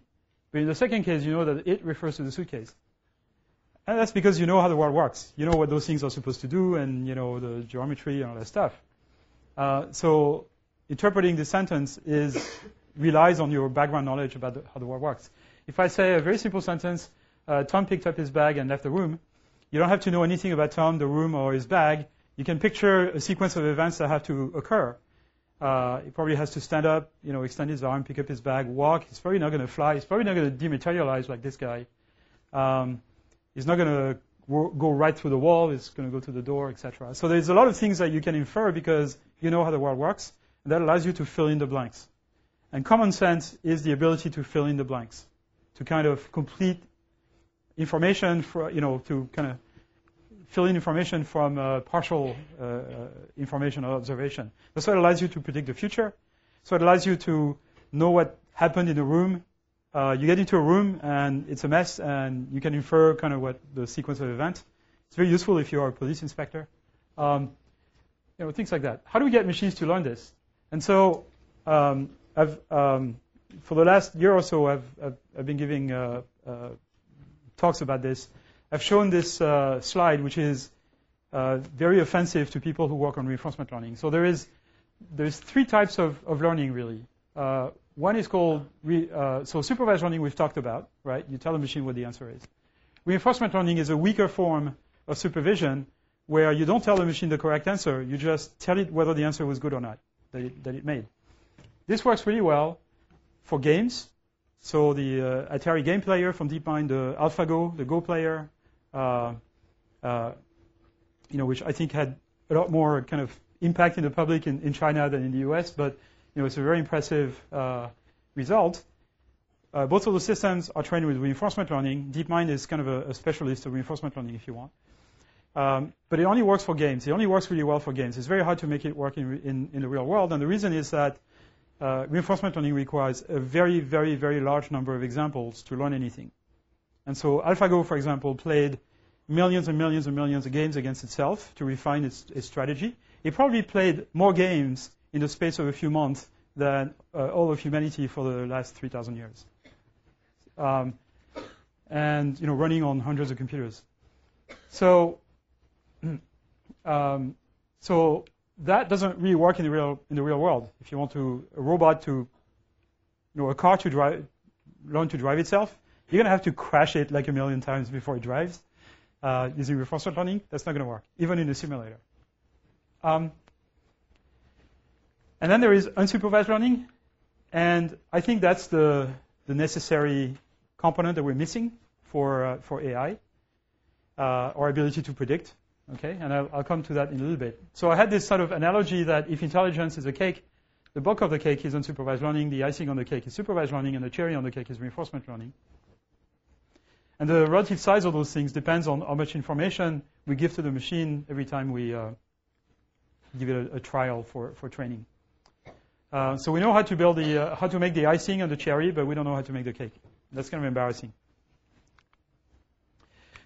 but in the second case, you know that it refers to the suitcase. And that's because you know how the world works. You know what those things are supposed to do and, you know, the geometry and all that stuff. Uh, so interpreting the sentence is relies on your background knowledge about the, how the world works. If I say a very simple sentence, uh, Tom picked up his bag and left the room, you don't have to know anything about Tom, the room, or his bag. You can picture a sequence of events that have to occur. Uh, he probably has to stand up, you know, extend his arm, pick up his bag, walk. He's probably not going to fly. He's probably not going to dematerialize like this guy. Um, he's not going to go right through the wall. He's going to go through the door, etc. So there's a lot of things that you can infer because you know how the world works, and that allows you to fill in the blanks. And common sense is the ability to fill in the blanks, to kind of complete information for, you know, to kind of fill in information from uh, partial uh, uh, information or observation. That's what allows you to predict the future. So it allows you to know what happened in a room. Uh, you get into a room and it's a mess, and you can infer kind of what the sequence of events. It's very useful if you are a police inspector. Um, you know, things like that. How do we get machines to learn this? And so um, I've um, for the last year or so, I've, I've, I've been giving uh, uh, talks about this. I've shown this uh, slide, which is uh, very offensive to people who work on reinforcement learning. So there is there's three types of, of learning really. Uh, one is called re, uh, so supervised learning we've talked about, right? You tell the machine what the answer is. Reinforcement learning is a weaker form of supervision where you don't tell the machine the correct answer, you just tell it whether the answer was good or not that it, that it made. This works really well for games. So the uh, Atari game player from DeepMind, the AlphaGo, the Go player, you know, which I think had a lot more kind of impact in the public in, in China than in the US, but you know, it's a very impressive uh, result. Uh, both of the systems are trained with reinforcement learning. DeepMind is kind of a, a specialist of reinforcement learning, if you want. Um, but it only works for games. It only works really well for games. It's very hard to make it work in, in, in the real world. And the reason is that uh, reinforcement learning requires a very, very, very large number of examples to learn anything. And so AlphaGo, for example, played millions and millions and millions of games against itself to refine its, its strategy. It probably played more games in the space of a few months than uh, all of humanity for the last 3,000 years. Um, and, you know, running on hundreds of computers. So um, so that doesn't really work in the real in the real world. If you want to a robot to, you know, a car to drive, learn to drive itself, you're gonna have to crash it like a million times before it drives. Uh, using reinforcement learning, that's not gonna work, even in a simulator. Um, and then there is unsupervised learning, and I think that's the the necessary component that we're missing for uh, for AI, uh, our ability to predict. Okay, and I'll, I'll, come to that in a little bit. So I had this sort of analogy that if intelligence is a cake, the bulk of the cake is unsupervised learning, the icing on the cake is supervised learning, and the cherry on the cake is reinforcement learning. And the relative size of those things depends on how much information we give to the machine every time we uh, give it a, a, trial for, for training. Uh, so we know how to build the, uh, how to make the icing on the cherry, but we don't know how to make the cake. That's kind of embarrassing.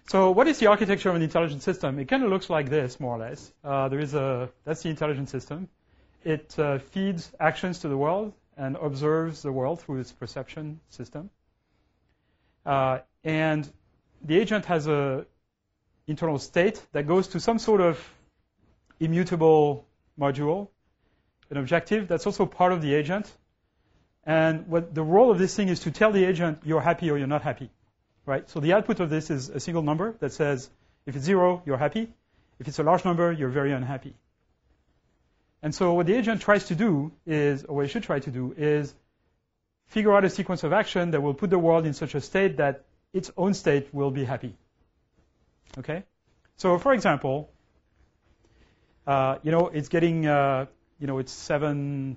So what is the architecture of an intelligent system? It kind of looks like this, more or less. Uh, there is a, that's the intelligent system. It uh, feeds actions to the world and observes the world through its perception system. Uh, and the agent has a internal state that goes to some sort of immutable module, an objective that's also part of the agent. And what the role of this thing is to tell the agent you're happy or you're not happy right? So the output of this is a single number that says if it's zero, you're happy. If it's a large number, you're very unhappy. And so what the agent tries to do is, or what it should try to do, is figure out a sequence of action that will put the world in such a state that its own state will be happy. Okay? So for example, uh, you know, it's getting, uh, you know, it's 7,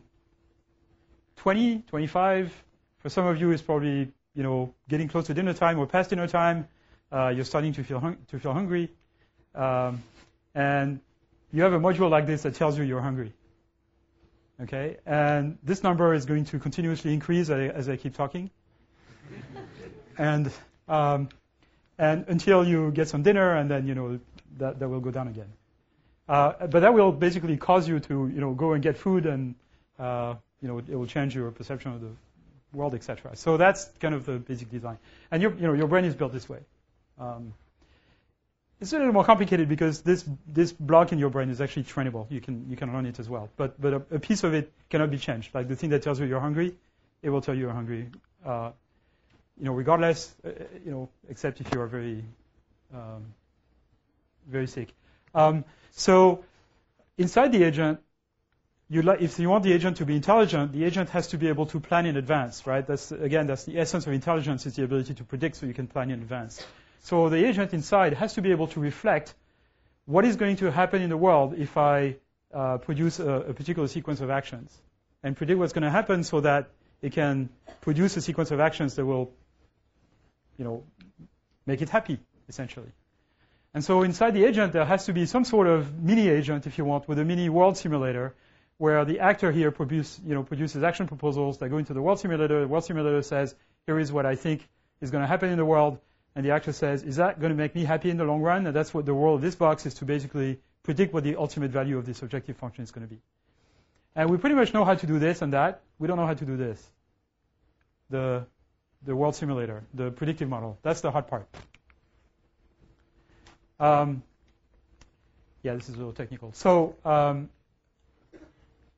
20, 25. For some of you, it's probably you know, getting close to dinner time or past dinner time, uh, you're starting to feel to feel hungry, um, and you have a module like this that tells you you're hungry. Okay, and this number is going to continuously increase as I keep talking, and um, and until you get some dinner, and then you know that that will go down again. Uh, but that will basically cause you to you know go and get food, and uh, you know it will change your perception of the world, etc. So that's kind of the basic design. And your, you know, your brain is built this way. Um, it's a little more complicated because this this block in your brain is actually trainable. You can you can learn it as well. But but a, a piece of it cannot be changed. Like the thing that tells you you're hungry, it will tell you you're hungry. Uh, you know, regardless, uh, you know, except if you are very um, very sick. Um, so inside the agent, you if you want the agent to be intelligent, the agent has to be able to plan in advance, right? That's again, that's the essence of intelligence is the ability to predict, so you can plan in advance. So the agent inside has to be able to reflect what is going to happen in the world if I uh, produce a, a, particular sequence of actions, and predict what's going to happen so that it can produce a sequence of actions that will, you know, make it happy, essentially. And so inside the agent, there has to be some sort of mini agent, if you want, with a mini world simulator where the actor here produce, you know, produces action proposals that go into the world simulator. The world simulator says, here is what I think is going to happen in the world. And the actor says, is that going to make me happy in the long run? And that's what the role of this box is to basically predict what the ultimate value of this objective function is going to be. And we pretty much know how to do this and that. We don't know how to do this. the, the world simulator, the predictive model. That's the hard part. Um, yeah, this is a little technical. So, um,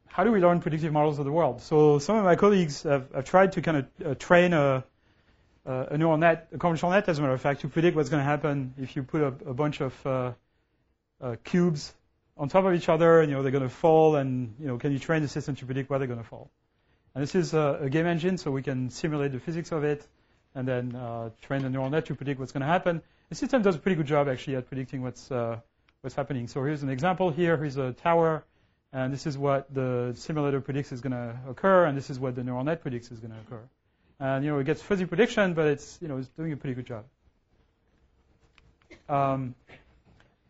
how do we learn predictive models of the world? So, some of my colleagues have, have tried to kind of uh, train a, a, neural net, a convolutional net, as a matter of fact, to predict what's going to happen if you put a, a bunch of uh, uh, cubes on top of each other, and you know they're going to fall, and you know can you train the system to predict where they're going to fall? And this is a, a, game engine, so we can simulate the physics of it, and then uh, train the neural net to predict what's going to happen. The system does a pretty good job actually at predicting what's uh, what's happening. So here's an example. Here, here's a tower, and this is what the simulator predicts is going to occur, and this is what the neural net predicts is going to occur. And you know it gets fuzzy prediction, but it's you know it's doing a pretty good job. Um,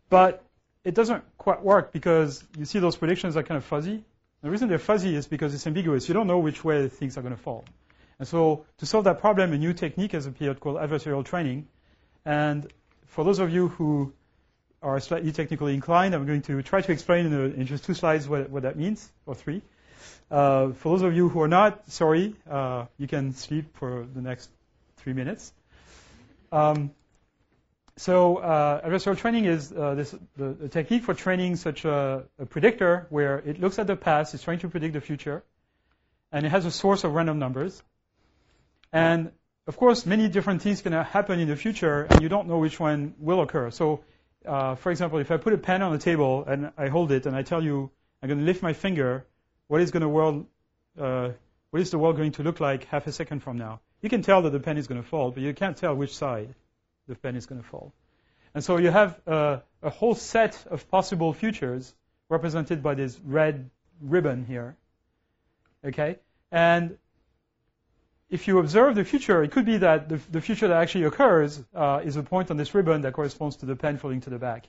but it doesn't quite work because you see those predictions are kind of fuzzy. The reason they're fuzzy is because it's ambiguous. You don't know which way things are going to fall. And so to solve that problem, a new technique has appeared called adversarial training. And for those of you who are slightly technically inclined, I'm going to try to explain in, in just two slides what, what, that means, or three. Uh, for those of you who are not, sorry, uh, you can sleep for the next three minutes. Um, so uh, adversarial training is uh, this, the, the, technique for training such a, a, predictor where it looks at the past, it's trying to predict the future, and it has a source of random numbers. And of course, many different things can happen in the future, and you don't know which one will occur. So, uh, for example, if I put a pen on the table and I hold it and I tell you I'm going to lift my finger, what is going to world, uh, what is the world going to look like half a second from now? You can tell that the pen is going to fall, but you can't tell which side the pen is going to fall. And so you have uh, a whole set of possible futures represented by this red ribbon here. Okay? And if you observe the future, it could be that the, the future that actually occurs uh, is a point on this ribbon that corresponds to the pen falling to the back.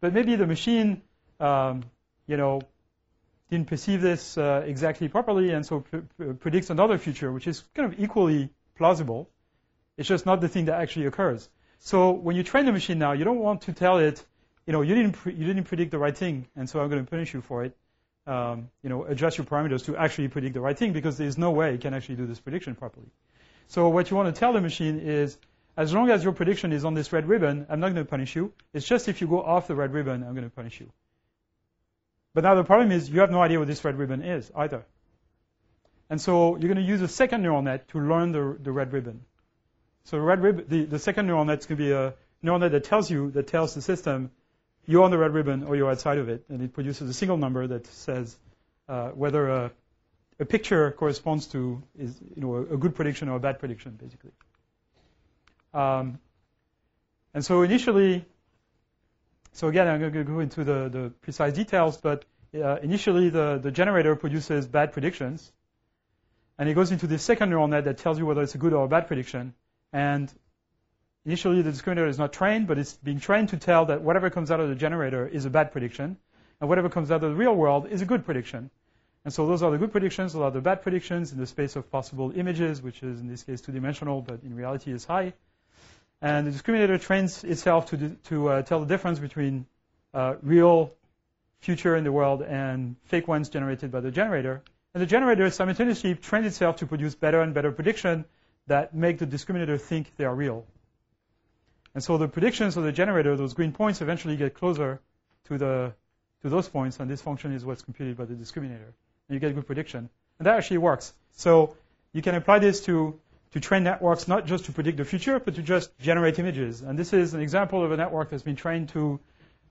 But maybe the machine, um, you know, didn't perceive this uh, exactly properly, and so pr- predicts another future, which is kind of equally plausible. It's just not the thing that actually occurs. So when you train the machine now, you don't want to tell it, you know, you didn't you didn't predict the right thing, and so I'm going to punish you for it. Um, you know, adjust your parameters to actually predict the right thing because there's no way it can actually do this prediction properly. So what you want to tell the machine is, as long as your prediction is on this red ribbon, I'm not going to punish you. It's just if you go off the red ribbon, I'm going to punish you. But now the problem is you have no idea what this red ribbon is either. And so you're going to use a second neural net to learn the, the red ribbon. So red rib, the, the second neural net is going to be a neural net that tells you, that tells the system, you're on the red ribbon or you're outside of it, and it produces a single number that says uh, whether a, a, picture corresponds to is you know a, a, good prediction or a bad prediction, basically. Um, and so initially, so again, I'm going to go into the, the precise details, but uh, initially the, the generator produces bad predictions, and it goes into the second neural net that tells you whether it's a good or a bad prediction. And initially the discriminator is not trained, but it's being trained to tell that whatever comes out of the generator is a bad prediction, and whatever comes out of the real world is a good prediction. And so those are the good predictions, those are the bad predictions in the space of possible images, which is in this case two-dimensional, but in reality is high. And the discriminator trains itself to, to uh, tell the difference between uh, real future in the world and fake ones generated by the generator. And the generator simultaneously trains itself to produce better and better prediction that make the discriminator think they are real. And so the predictions of the generator, those green points, eventually get closer to the to those points, and this function is what's computed by the discriminator. And you get good prediction. And that actually works. So you can apply this to, to train networks not just to predict the future, but to just generate images. And this is an example of a network that's been trained to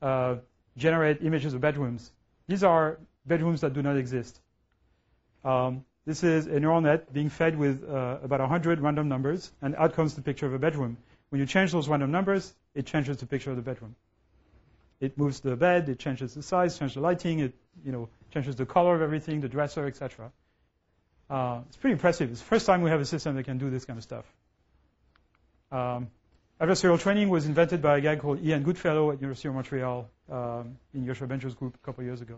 uh, generate images of bedrooms. These are bedrooms that do not exist. Um, this is a neural net being fed with uh, about 100 random numbers, and out comes the picture of a bedroom. When you change those random numbers, it changes the picture of the bedroom. It moves the bed, it changes the size, changes the lighting, it you know changes the color of everything, the dresser, etc. Uh, it's pretty impressive. It's the first time we have a system that can do this kind of stuff. Um, adversarial training was invented by a guy called Ian Goodfellow at University of Montreal um, in Yoshua Bengio's group a couple years ago.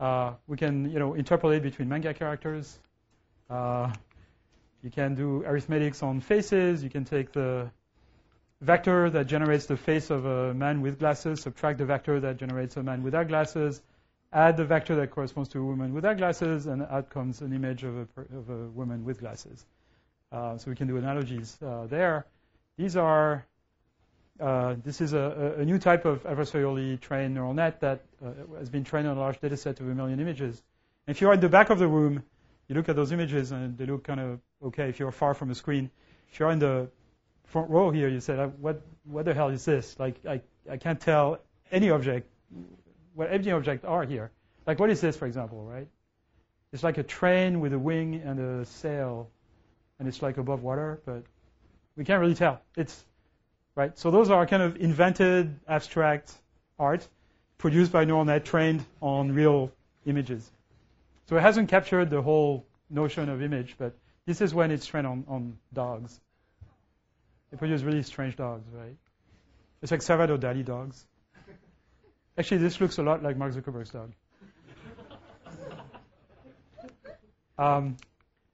Uh, we can, you know, interpolate between manga characters. Uh, you can do arithmetics on faces. You can take the vector that generates the face of a man with glasses, subtract the vector that generates a man without glasses, add the vector that corresponds to a woman without glasses, and out comes an image of a, of a woman with glasses. uh, so we can do analogies uh, there. These are uh, this is a, a, new type of adversarially trained neural net that uh, has been trained on a large data set of a million images. And if you're at the back of the room, you look at those images and they look kind of okay if you're far from the screen. If you're in the front row here, you said, what, what the hell is this? Like, I, I can't tell any object, what any object are here. Like, what is this, for example, right? It's like a train with a wing and a sail, and it's like above water, but we can't really tell. It's right? So those are kind of invented abstract art produced by neural net trained on real images. So it hasn't captured the whole notion of image, but this is when it's trained on, on dogs. It produces really strange dogs, right? It's like Salvador Dali dogs. Actually, this looks a lot like Mark Zuckerberg's dog. Um,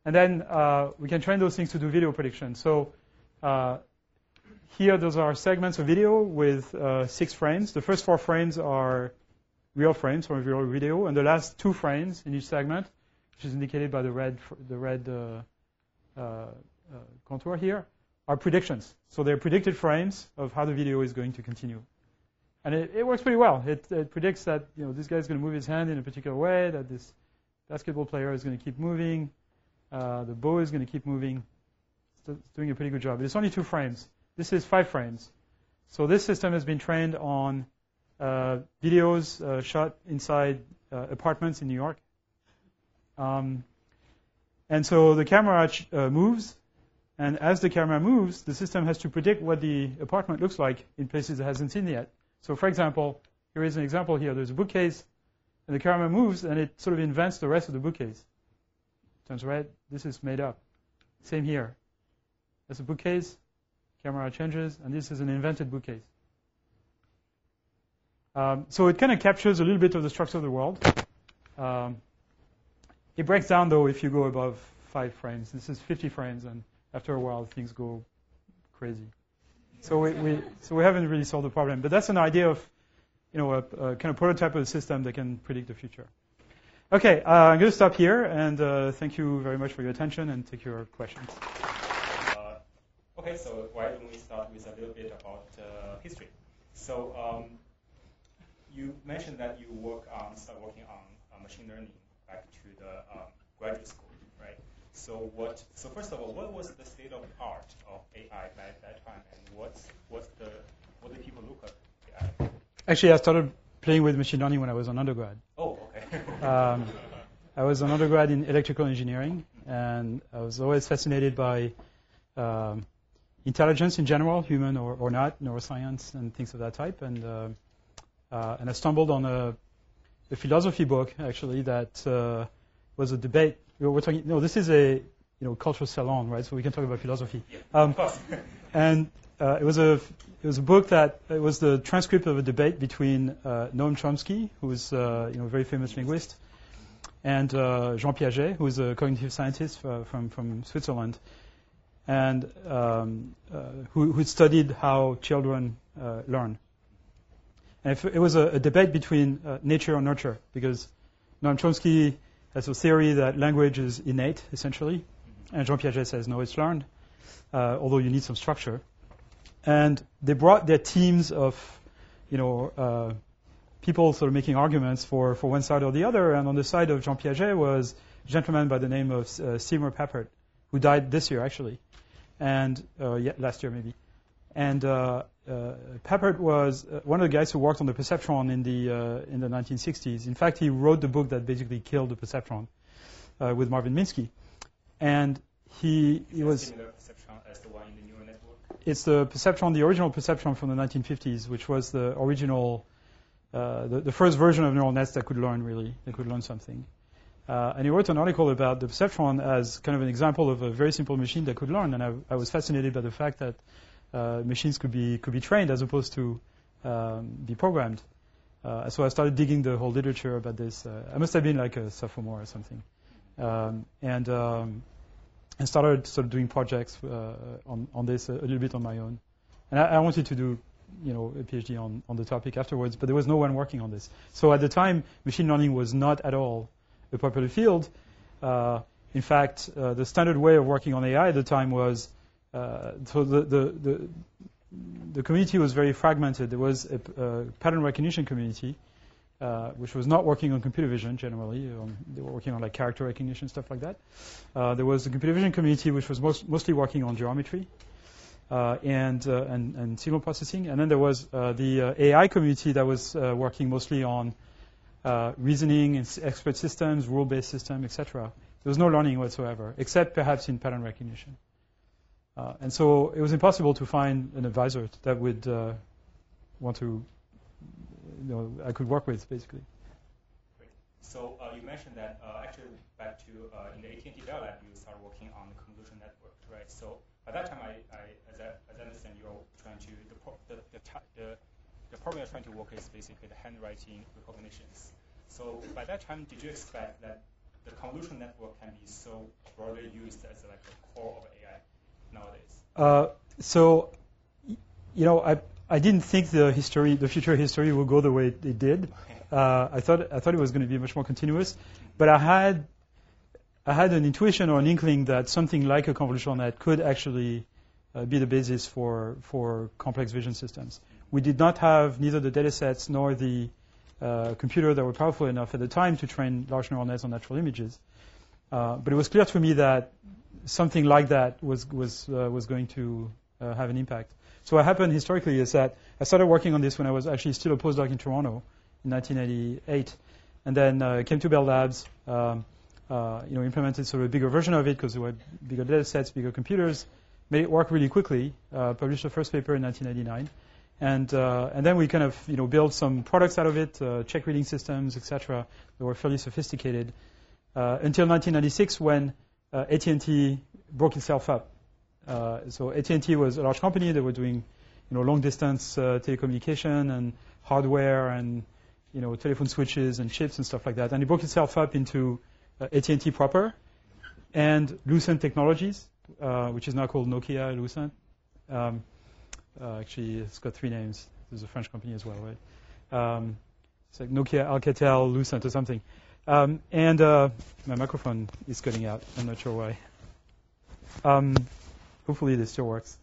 and then uh, we can train those things to do video prediction. So uh, here, those are segments of video with uh, six frames. The first four frames are real frames from real video, and the last two frames in each segment, which is indicated by the red, the red uh, uh, uh, contour here, are predictions. So they're predicted frames of how the video is going to continue. And it, it works pretty well. It, it, predicts that you know this guy is going to move his hand in a particular way, that this basketball player is going to keep moving, uh, the bow is going to keep moving. It's doing a pretty good job. But it's only two frames. This is five frames. So this system has been trained on uh, videos uh, shot inside uh, apartments in New York. Um, and so the camera uh, moves, and as the camera moves, the system has to predict what the apartment looks like in places it hasn't seen yet. So for example, here is an example here. There's a bookcase, and the camera moves, and it sort of invents the rest of the bookcase. Turns red. This is made up. Same here. There's a bookcase camera changes, and this is an invented bookcase. Um, so it kind of captures a little bit of the structure of the world. Um, it breaks down though if you go above five frames. This is 50 frames, and after a while things go crazy. So we, we so we haven't really solved the problem, but that's an idea of you know a, a kind of prototype of a system that can predict the future. Okay, uh, I'm going to stop here, and uh, thank you very much for your attention, and take your questions. Okay, so why don't we start with a little bit about uh, history? So um, you mentioned that you work on start working on uh, machine learning back to the um, graduate school? So what? So first of all, what was the state of art of AI at that time, and what's what's the what do people look at AI? Actually, I started playing with machine learning when I was an undergrad. Oh, okay. um, I was an undergrad in electrical engineering, and I was always fascinated by um, intelligence in general, human or, or not, neuroscience and things of that type. And uh, uh, and I stumbled on a, a, philosophy book actually that uh, was a debate. We were talking. No, this is a you know cultural salon, right? So we can talk about philosophy. Um, and uh, it was a it was a book that it was the transcript of a debate between uh, Noam Chomsky, who is uh, you know a very famous linguist, and Jean Piaget, who is a cognitive scientist from from Switzerland and um, uh, who, who, studied how children uh, learn. And it was a, a debate between uh, nature and nurture, because Noam Chomsky has a theory that language is innate, essentially, and Jean Piaget says no, it's learned, uh, although you need some structure. And they brought their teams of, you know, uh, people sort of making arguments for, for one side or the other, and on the side of Jean Piaget was a gentleman by the name of uh, Seymour Papert, who died this year, actually and uh, yeah, last year maybe. And uh, uh, Papert was one of the guys who worked on the perceptron in the in the 1960s. In fact, he wrote the book that basically killed the perceptron with Marvin Minsky. And he, he was. It's the perceptron, the original perceptron from the 1950s, which was the original, uh, the, the, first version of neural nets that could learn really, that could learn something. Uh, and he wrote an article about the perceptron as kind of an example of a very simple machine that could learn. And I, I was fascinated by the fact that uh, machines could be could be trained as opposed to um, be programmed. Uh, so I started digging the whole literature about this. Uh, I must have been like a sophomore or something, um, and um, and started sort of doing projects uh, on on this a, a, little bit on my own. And I, I wanted to do you know, a PhD on, on the topic afterwards, but there was no one working on this. So at the time, machine learning was not at all a popular field. Uh, in fact, uh, the standard way of working on AI at the time was uh, so the, the, the, the, community was very fragmented. There was a, a pattern recognition community, uh, which was not working on computer vision generally. Um, they were working on like character recognition, stuff like that. Uh, there was the computer vision community, which was most, mostly working on geometry. Uh, and, uh, and, and signal processing, and then there was the AI community that was working mostly on reasoning, and expert systems, rule-based systems, etc. There was no learning whatsoever, except perhaps in pattern recognition. Uh, and so it was impossible to find an advisor that would uh, want to, you know, I could work with basically. Great. So uh, you mentioned that uh, actually back to uh, in the AT&T Bell Lab, you started working on the convolution network, right? So by that time, I, I as, I, as I understand, you're trying to the, the, the, the, the problem you're trying to work is basically the handwriting recognitions. So by that time, did you expect that the convolution network can be so broadly used as like the core of AI nowadays? Uh, so, you know, I I didn't think the history, the future history, would go the way it did. Uh, I thought I thought it was going to be much more continuous, but I had I had an intuition or an inkling that something like a convolutional net could actually uh, be the basis for for complex vision systems. We did not have neither the datasets nor the uh, computer that were powerful enough at the time to train large neural nets on natural images. Uh, but it was clear to me that something like that was was uh, was going to uh, have an impact. So what happened historically is that I started working on this when I was actually still a postdoc in Toronto in 1988, and then uh, came to Bell Labs. Um, uh, you know, implemented sort of a bigger version of it because there were bigger data sets, bigger computers, made it work really quickly. Uh, published the first paper in 1999, and uh, and then we kind of you know built some products out of it, check reading systems, etc. That were fairly sophisticated until 1996 when uh, AT&T broke itself up. Uh, so AT&T was a large company. They were doing you know long distance uh, telecommunication and hardware and you know telephone switches and chips and stuff like that. And it broke itself up into AT&T proper and Lucent Technologies, which is now called Nokia Lucent. Um, uh, actually, it's got three names. There's a French company as well, right? Um, it's like Nokia, Alcatel, Lucent, or something. Um, and uh, my microphone is cutting out. I'm not sure why. Um, hopefully, this still works.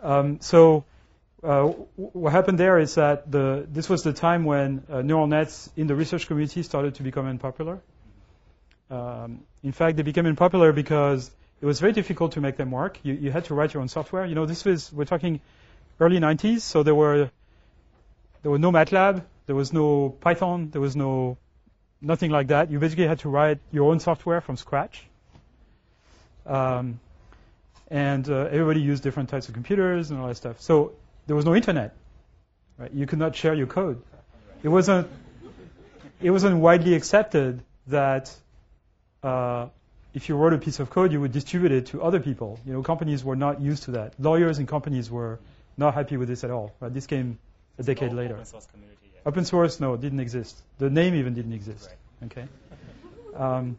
Um, so, uh, what happened there is that the, this was the time when uh, neural nets in the research community started to become unpopular. Um, in fact, they became unpopular because it was very difficult to make them work. You, you had to write your own software. You know, this was we're talking early 90s, so there were there was no MATLAB, there was no Python, there was no nothing like that. You basically had to write your own software from scratch. Um, and uh, everybody used different types of computers and all that stuff. So there was no internet. Right? You could not share your code. It wasn't. It wasn't widely accepted that uh, if you wrote a piece of code, you would distribute it to other people. You know, companies were not used to that. Lawyers and companies were not happy with this at all. Right? This came a decade later. Open source, community. Open source, no, it didn't exist. The name even didn't exist. Right. Okay. Um,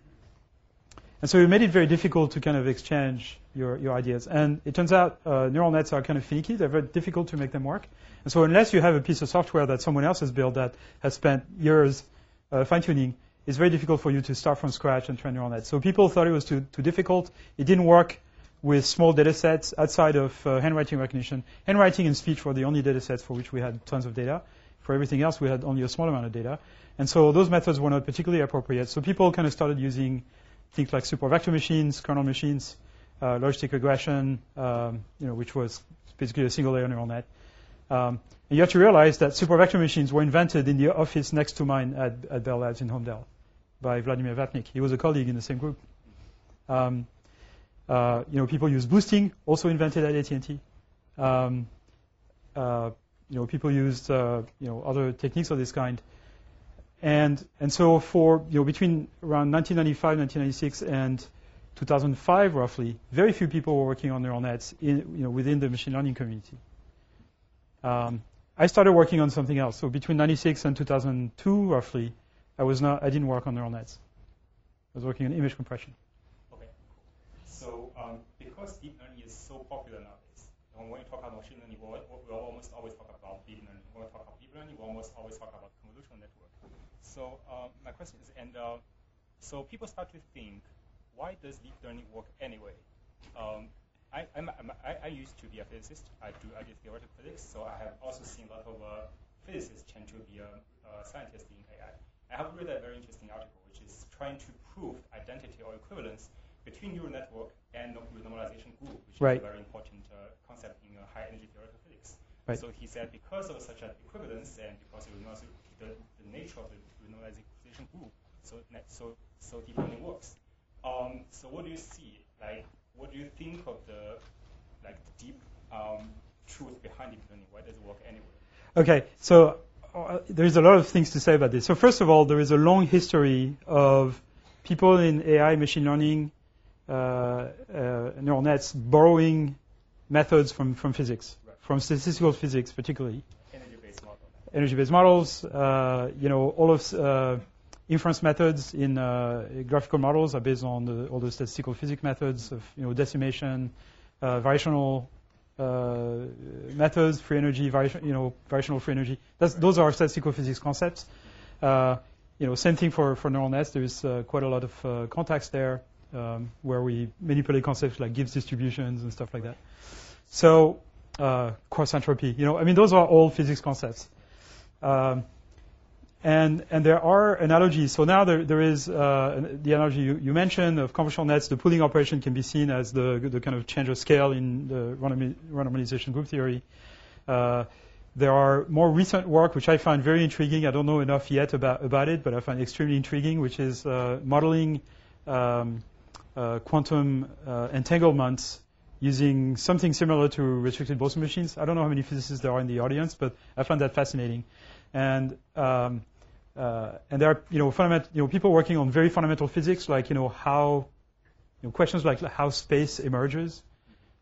and so it made it very difficult to kind of exchange your, your ideas. And it turns out uh, neural nets are kind of finicky. They're very difficult to make them work. And so unless you have a piece of software that someone else has built that has spent years uh, fine-tuning, it's very difficult for you to start from scratch and train neural nets. So people thought it was too, too difficult. It didn't work with small data sets outside of uh, handwriting recognition. Handwriting and speech were the only data sets for which we had tons of data. For everything else, we had only a small amount of data. And so those methods were not particularly appropriate. So people kind of started using things like support vector machines, kernel machines, uh, logistic regression, um, you know, which was basically a single layer neural net. Um, and you have to realize that support vector machines were invented in the office next to mine at, at Bell Labs in Holmdel by Vladimir Vapnik. He was a colleague in the same group. Um, uh, you know, people use boosting, also invented at AT&T. Um, uh, you know, people used uh, you know other techniques of this kind, and and so for you know between around 1995, 1996, and 2005 roughly, very few people were working on neural nets in, you know within the machine learning community. Um, I started working on something else. So between 96 and 2002 roughly, I was not I didn't work on neural nets. I was working on image compression. Okay. So um, because deep learning is so popular nowadays, when we talk about machine learning, we almost always talk about deep learning. We talk about deep learning, we almost always talk about convolutional network. So um, my question is, and uh, so people start to think why does deep learning work anyway? Um, I, I'm, I'm, I, I, used to be a physicist. I do I did theoretical physics, so I have also seen a lot of uh, physicists change to be a, a scientist in AI. I have read a very interesting article which is trying to prove identity or equivalence between neural network and renormalization group, which right. is a very important uh, concept in uh, high energy theoretical. Right. So he said because of such an equivalence and because of the, the nature of the renormalization group, so so so deep learning works. Um, so what do you see? Like, what do you think of the like the deep um, truth behind deep learning? Why does it work anyway? Okay, so uh, there's a lot of things to say about this. So first of all, there is a long history of people in AI, machine learning, uh, uh, neural nets borrowing methods from, from physics. From statistical physics particularly. Energy-based models. Energy-based models. Uh, you know, all of uh, inference methods in uh, graphical models are based on the, all the statistical physics methods of you know decimation, variational methods, free energy, variation, you know, variational free energy. That's, those are statistical physics concepts. you know, same thing for, for neural nets. There is quite a lot of context there um, where we manipulate concepts like Gibbs distributions and stuff like that. So uh, cross entropy, you know, I mean, those are all physics concepts. Um, and, and there are analogies. So now there, there is uh, the analogy you, you, mentioned of convolutional nets. The pooling operation can be seen as the, the kind of change of scale in the renormalization group theory. Uh, there are more recent work which I find very intriguing. I don't know enough yet about, about it, but I find extremely intriguing, which is uh, modeling um, uh, quantum uh, entanglements using something similar to restricted Boltzmann machines. I don't know how many physicists there are in the audience, but I find that fascinating. And um, uh, and there are you know fundamental you know people working on very fundamental physics, like you know how you know, questions like how space emerges,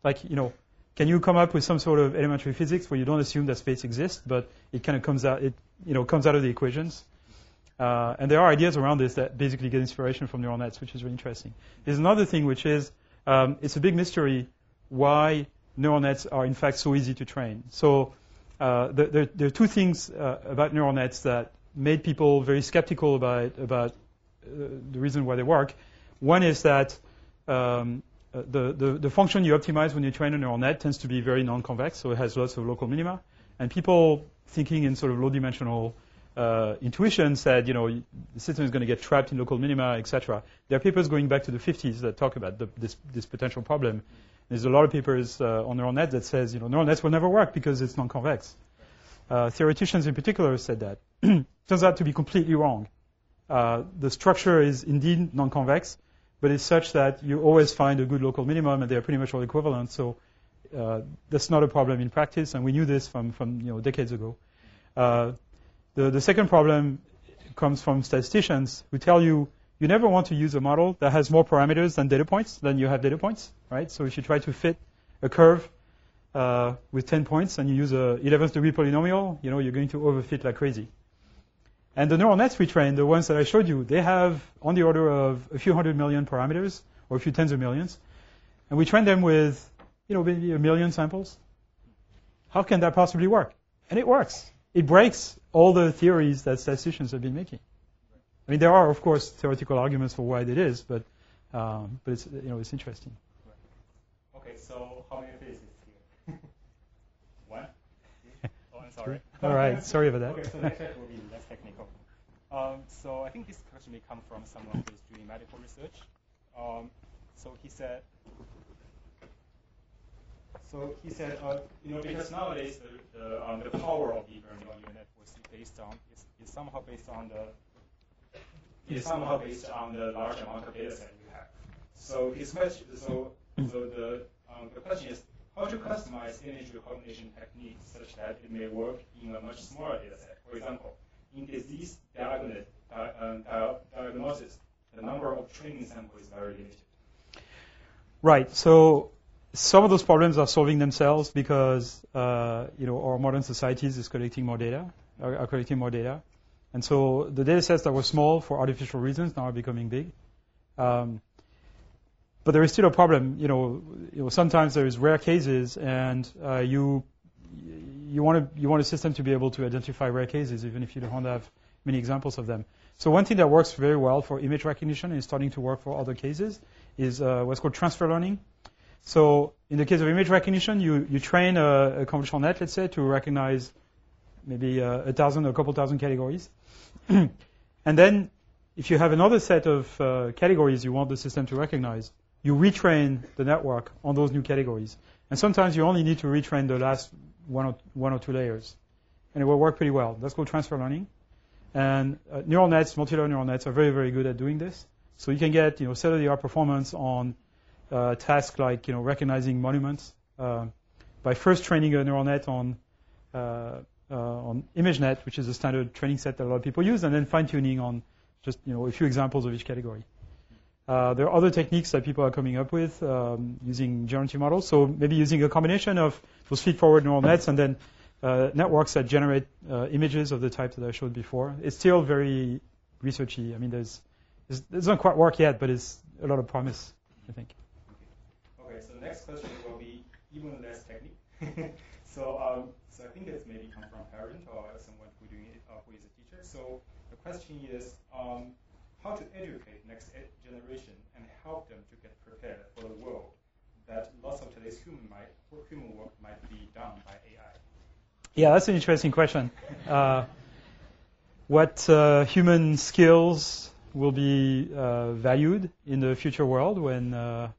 like you know can you come up with some sort of elementary physics where you don't assume that space exists, but it kind of comes out it you know comes out of the equations. Uh, and there are ideas around this that basically get inspiration from neural nets, which is really interesting. There's another thing which is um, it's a big mystery why neural nets are in fact so easy to train. So uh, there, there, are two things uh, about neural nets that made people very skeptical about about uh, the reason why they work. One is that um, the, the, the function you optimize when you train a neural net tends to be very non-convex, so it has lots of local minima. And people thinking in sort of low-dimensional uh, intuition said, you know, the system is going to get trapped in local minima, etc. There are papers going back to the 50s that talk about the, this, this, potential problem. There's a lot of papers uh, on neural net that says, you know, neural nets will never work because it's non-convex. Uh, theoreticians in particular said that. Turns out to be completely wrong. Uh, the structure is indeed non-convex, but it's such that you always find a good local minimum, and they're pretty much all equivalent. So uh, that's not a problem in practice, and we knew this from, from you know decades ago. Uh, the, the second problem comes from statisticians who tell you you never want to use a model that has more parameters than data points than you have data points, right? So if you try to fit a curve uh, with 10 points and you use a 11th degree polynomial, you know, you're going to overfit like crazy. And the neural nets we train, the ones that I showed you, they have on the order of a few hundred million parameters or a few tens of millions. And we train them with, you know, maybe a million samples. How can that possibly work? And it works it breaks all the theories that statisticians have been making. I mean, there are, of course, theoretical arguments for why it is, but um, but it's you know it's interesting. Okay, so how many phases here? One. Oh, I'm sorry. All right, sorry about that. okay, so next will be less technical. Um, so I think this question may come from someone who's doing medical research. Um, so he said, so he said, uh, you know, because nowadays the, the, um, the power of deep learning on network is based on is, is somehow based on the is somehow based on the large amount of data set you have. So his question, so so the um, the question is how to customize image recognition techniques such that it may work in a much smaller data set. For example, in disease diagnosis, um, diagnosis, the number of training samples is very limited. Right. So some of those problems are solving themselves because uh, you know our modern societies is collecting more data, are, collecting more data, and so the data sets that were small for artificial reasons now are becoming big. Um, but there is still a problem. You know, you know sometimes there is rare cases, and uh, you you want to you want a system to be able to identify rare cases, even if you don't have many examples of them. So one thing that works very well for image recognition and is starting to work for other cases is uh, what's called transfer learning. So in the case of image recognition, you, you train a, a convolutional net, let's say, to recognize maybe uh, a thousand or a couple thousand categories. and then if you have another set of uh, categories you want the system to recognize, you retrain the network on those new categories. And sometimes you only need to retrain the last one or, one or two layers. And it will work pretty well. That's called transfer learning. And uh, neural nets, multi-layer neural nets are very, very good at doing this. So you can get, you know, state-of-the-art performance on uh, tasks like, you know, recognizing monuments uh, by first training a neural net on uh, on ImageNet, which is a standard training set that a lot of people use, and then fine-tuning on just, you know, a few examples of each category. Uh, there are other techniques that people are coming up with um, using generative models. So maybe using a combination of those feed-forward neural nets and then uh, networks that generate uh, images of the type that I showed before. It's still very researchy. I mean, there's, it doesn't quite work yet, but it's a lot of promise, I think. Okay, so the next question will be even less technique. so, um, so I think it's maybe come from a parent or someone who doing it, uh, who is a teacher. So the question is um, how to educate next generation and help them to get prepared for the world that lots of today's human might, human work might be done by AI. Yeah, that's an interesting question. Uh, what uh, human skills will be uh, valued in the future world when uh,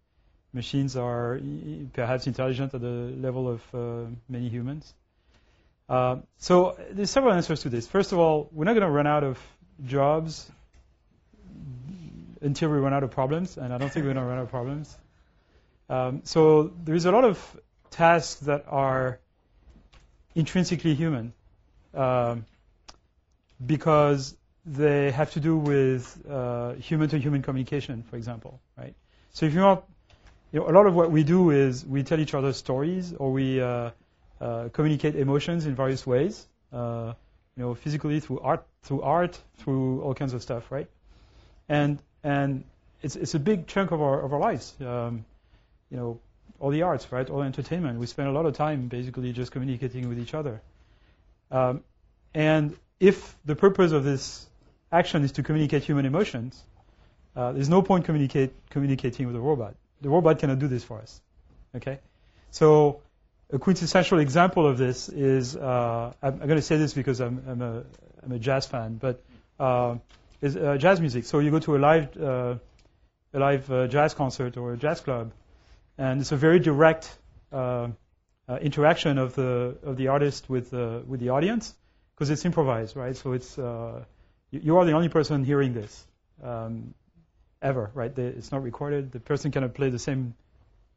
machines are perhaps intelligent at the level of uh, many humans? Uh, so there's several answers to this. First of all, we're not going to run out of jobs until we run out of problems, and I don't think we're going to run out of problems. Um, so there's a lot of tasks that are intrinsically human um, because they have to do with uh, human-to-human communication, for example, right? So if you want, you know, a lot of what we do is we tell each other stories or we uh, communicate emotions in various ways, uh, you know, physically through art, through art, through all kinds of stuff, right? And and it's it's a big chunk of our of our lives. Um, you know, all the arts, right? All the entertainment. We spend a lot of time basically just communicating with each other. Um, and if the purpose of this action is to communicate human emotions, uh, there's no point communicate, communicating with a robot. The robot cannot do this for us. Okay? So a quintessential example of this is uh, I'm, I'm going to say this because I'm, I'm, a, I'm a jazz fan, but uh, is uh, jazz music. So you go to a live uh, a live uh, jazz concert or a jazz club, and it's a very direct uh, interaction of the of the artist with with the audience because it's improvised, right? So it's you, are the only person hearing this um, ever, right? It's not recorded. The person cannot play the same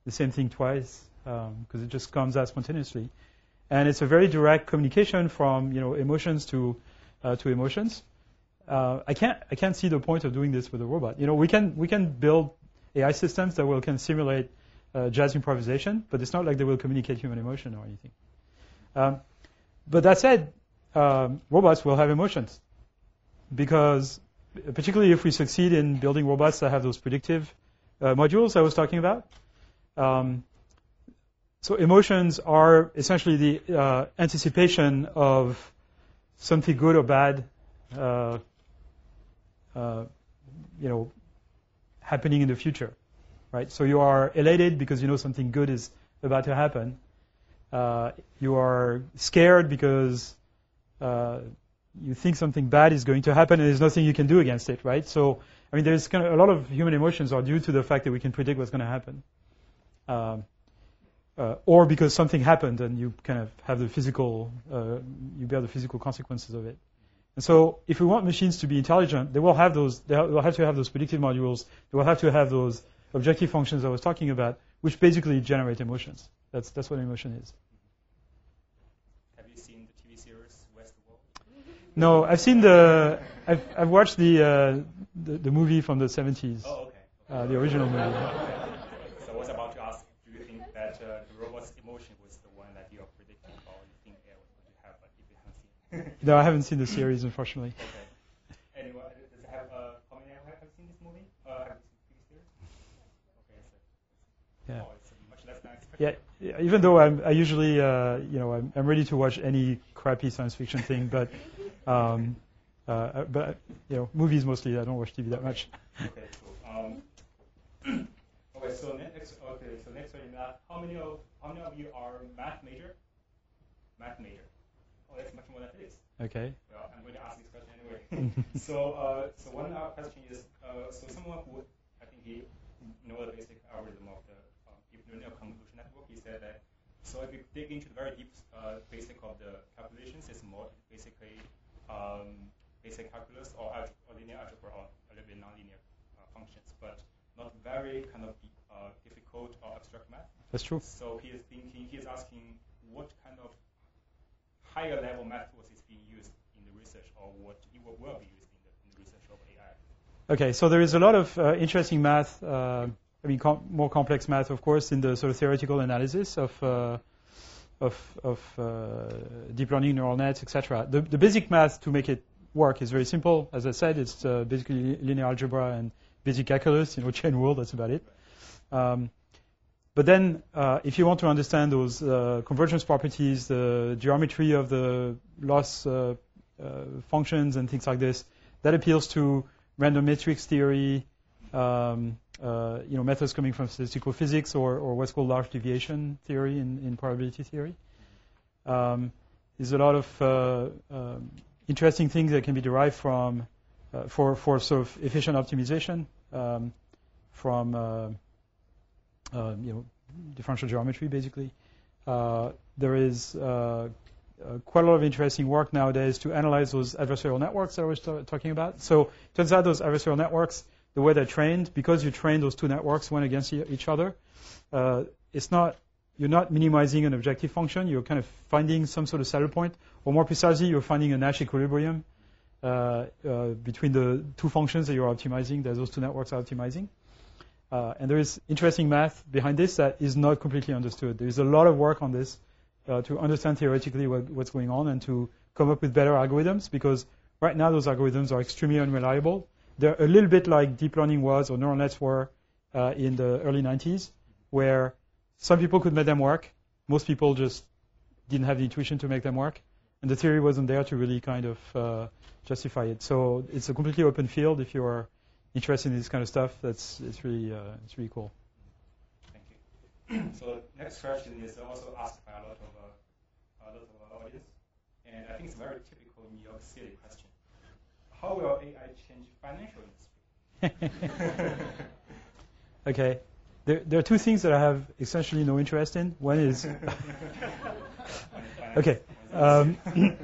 the same thing twice because um, it just comes out spontaneously, and it's a very direct communication from you know emotions to uh, to emotions. Uh, I can't I can't see the point of doing this with a robot. You know, we can we can build AI systems that will can simulate uh, jazz improvisation, but it's not like they will communicate human emotion or anything. Um, but that said, um, robots will have emotions because, particularly if we succeed in building robots that have those predictive uh, modules I was talking about. Um, so emotions are essentially the uh, anticipation of something good or bad, uh, uh you know, happening in the future right? So you are elated because you know something good is about to happen. Uh, you are scared because uh, you think something bad is going to happen and there's nothing you can do against it, right? So, I mean, there's kind of a lot of human emotions are due to the fact that we can predict what's going to happen. Um, uh, or because something happened and you kind of have the physical, uh, you bear the physical consequences of it. And so, if we want machines to be intelligent, they will have those. They will have to have those predictive modules. They will have to have those objective functions I was talking about, which basically generate emotions. That's that's what emotion is. Have you seen the TV series Westworld? No, I've seen the I've I've watched the uh, the, the, movie from the 70s. Oh, okay. Uh, the original movie. So I was about to ask, do you think that uh, the robot's emotion was the one that you are predicting, or you think AI was going to have, but if you haven't seen? No, I haven't seen the series, unfortunately. Okay. Anyway, does it have, uh, how many have, have seen this movie? Uh, have you seen the series? Okay, so, yeah. Oh, yeah, even though I'm, I usually, uh, you know, I'm, I'm, ready to watch any crappy science fiction thing, but um, uh, but you know, movies mostly. I don't watch TV that much. Okay, cool. Um, okay, so next, okay, so next one, math. How many of how many of you are math major? Math major. That's much more than. Okay. Well, I'm going to ask this question anyway. so, uh, so one uh, question is, uh, so someone who I think he know the basic algorithm of the um, deep neural convolution network, he said that. So if you dig into the very deep uh, basic of the calculations, it's more basically um, basic calculus or, or, linear algebra or a little bit nonlinear uh, functions, but not very kind of uh, difficult or abstract math. That's true. So he is thinking, he is asking what kind of higher level methods is being used in the research or what will be used in the, in the, research of AI. Okay, so there is a lot of uh, interesting math, uh, I mean, com- more complex math, of course, in the sort of theoretical analysis of uh, of, of uh, deep learning neural nets, etc. The, the, basic math to make it work is very simple. As I said, it's uh, basically linear algebra and basic calculus, you know, chain rule. That's about it. Um, but then, uh, if you want to understand those uh, convergence properties, the geometry of the loss uh, uh, functions and things like this, that appeals to random matrix theory, um, uh, you know, methods coming from statistical physics or, or what's called large deviation theory in, in probability theory. Um, there's a lot of uh, um, interesting things that can be derived from for for sort of efficient optimization um, from uh, you know, differential geometry, basically. Uh, there is uh, quite a lot of interesting work nowadays to analyze those adversarial networks that I was t- talking about. So turns out those adversarial networks, the way they're trained, because you train those two networks one against e- each other, uh, it's not you're not minimizing an objective function. You're kind of finding some sort of saddle point, or more precisely, you're finding a Nash equilibrium uh, uh, between the two functions that you're optimizing, that those two networks are optimizing. Uh, and there is interesting math behind this that is not completely understood. There is a lot of work on this uh, to understand theoretically what, what's going on and to come up with better algorithms because right now those algorithms are extremely unreliable. They're a little bit like deep learning was or neural nets were uh, in the early 90s, where some people could make them work. Most people just didn't have the intuition to make them work. And the theory wasn't there to really kind of uh, justify it. So it's a completely open field if you're interested in this kind of stuff, that's it's really uh, it's really cool. Thank you. so next question is also asked by a lot of uh, a lot of our audience, and I think it's a very typical New York City question. How will AI change financial industry? okay. There, there are two things that I have essentially no interest in. One is okay. Um,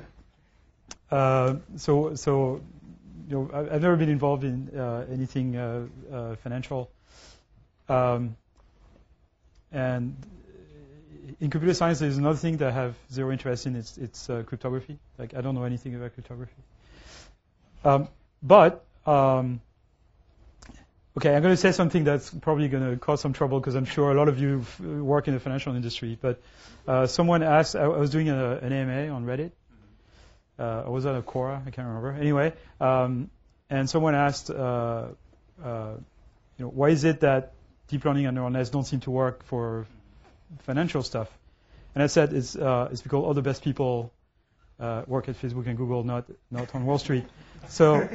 uh, so so you know, I've never been involved in uh, anything uh, uh, financial. Um, and in computer science, there's another thing that I have zero interest in. It's, it's uh, cryptography. Like I don't know anything about cryptography. Um, but um, okay, I'm going to say something that's probably going to cause some trouble because I'm sure a lot of you work in the financial industry. But uh, someone asked, I was doing a, an AMA on Reddit, uh, was that a Quora? I can't remember. Anyway, um, and someone asked, uh, uh, you know, why is it that deep learning and neural nets don't seem to work for financial stuff? And I said it's uh, it's because all the best people uh, work at Facebook and Google, not not on Wall Street. So